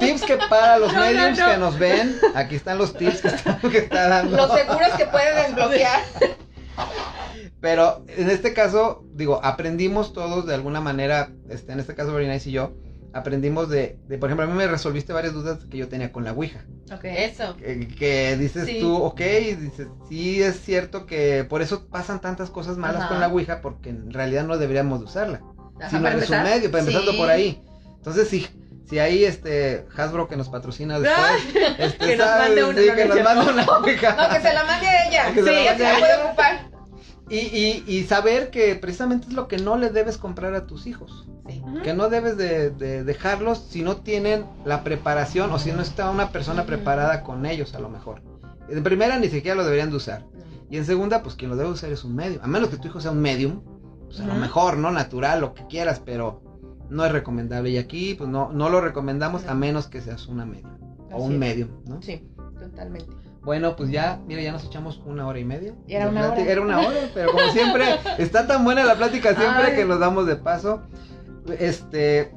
tips que para los No, no, mediums no. que nos ven, aquí están los tips que está, que está dando. Los seguros que puede desbloquear. Pero en este caso, digo, aprendimos todos de alguna manera, este, en este caso Berenice y yo, aprendimos de, de, por ejemplo, a mí me resolviste varias dudas que yo tenía con la Ouija. Ok. Eso. Que, que dices Sí. tú, ok, y dices, sí es cierto que por eso pasan tantas cosas malas Ajá. con la Ouija, porque en realidad no deberíamos de usarla. Ajá, Si no para es un medio, para empezando Sí. por ahí. Entonces, si, si ahí este Hasbro que nos patrocina después, este, Que nos mande una, sí, no, que no nos mande una Ouija. No, que se la mande a ella. Que se la sí, mande ella a se la ella. puede ocupar. Y, y, y saber que precisamente es lo que no le debes comprar a tus hijos. Sí. Que no debes de, de dejarlos si no tienen la preparación o si no está una persona Ujú. preparada con ellos a lo mejor. En primera ni siquiera lo deberían de usar. Y en segunda, pues quien lo debe usar es un medium. A menos que tu hijo sea un medium, pues a lo mejor, ¿no? Natural, lo que quieras, pero no es recomendable. Y aquí, pues no, no lo recomendamos a No. menos que seas una medium. O Así un medium, ¿no? Sí, totalmente. Bueno, pues ya, mira, ya nos echamos una hora y media. Era una hora. Era una hora, pero como siempre, está tan buena la plática siempre Ay. que nos damos de paso. Este,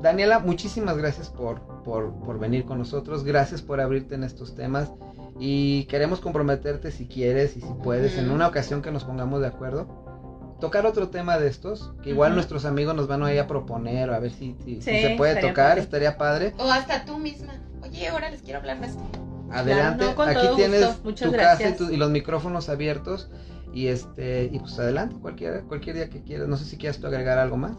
Daniela, muchísimas gracias por, por, por venir con nosotros. Gracias por abrirte en estos temas. Y queremos comprometerte si quieres y si puedes, en una ocasión que nos pongamos de acuerdo. Tocar otro tema de estos, que igual nuestros amigos nos van a ir a proponer, o a ver si, si- si Sí, se puede estaría tocar, padre. estaría padre. O hasta tú misma. Oye, ahora les quiero hablar de esto. Adelante, no, con aquí tienes tu casa y, gracias. tu- y los micrófonos abiertos. Y este, y pues adelante, cualquier, cualquier día que quieras. No sé si quieras tú agregar algo más.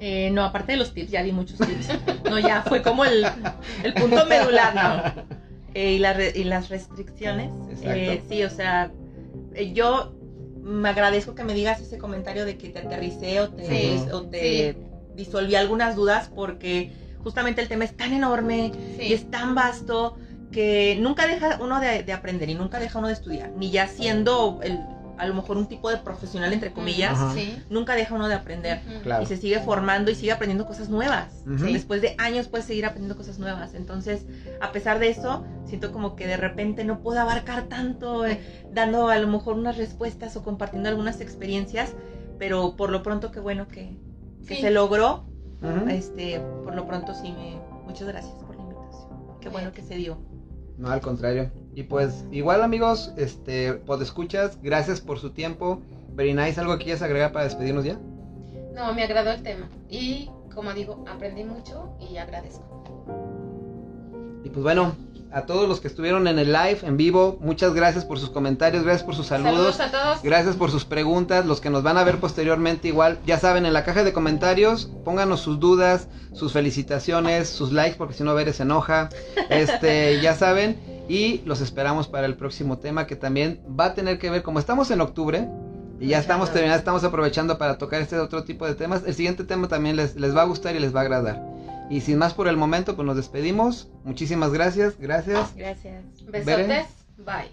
Eh, no, aparte de los tips, ya di muchos tips. No, ya fue como el, el punto medular, ¿no? Eh, y, la re- y las restricciones. Eh, sí, o sea, eh, yo me agradezco que me digas ese comentario de que te aterricé o te, Sí, o te disolví algunas dudas porque justamente el tema es tan enorme y Sí. es tan vasto que nunca deja uno de, de aprender y nunca deja uno de estudiar, ni ya siendo el, a lo mejor un tipo de profesional entre comillas. Sí. nunca deja uno de aprender. Claro. y se sigue formando y sigue aprendiendo cosas nuevas. Después de años puedes seguir aprendiendo cosas nuevas. Entonces, a pesar de eso, siento como que de repente no puedo abarcar tanto, eh, dando a lo mejor unas respuestas o compartiendo algunas experiencias, pero por lo pronto qué bueno que, que Sí. se logró. Este, por lo pronto sí me muchas gracias por la invitación. Qué bueno que se dio. No, al contrario. Y pues, igual amigos, este, pues escuchas, gracias por su tiempo. Very nice, ¿algo que quieras agregar para despedirnos ya? No, me agradó el tema. Y como digo, aprendí mucho y agradezco. Y pues bueno, a todos los que estuvieron en el live, en vivo, muchas gracias por sus comentarios, gracias por sus saludos. Saludos a todos. Gracias por sus preguntas, los que nos van a ver posteriormente igual, ya saben, en la caja de comentarios, pónganos sus dudas, sus felicitaciones, sus likes, porque si no Veres se enoja, este, ya saben, y los esperamos para el próximo tema que también va a tener que ver, como estamos en octubre, y ya estamos terminando, estamos aprovechando para tocar este otro tipo de temas, el siguiente tema también les, les va a gustar y les va a agradar. Y sin más por el momento, pues nos despedimos. Muchísimas gracias, gracias. Gracias. Besotes, bye.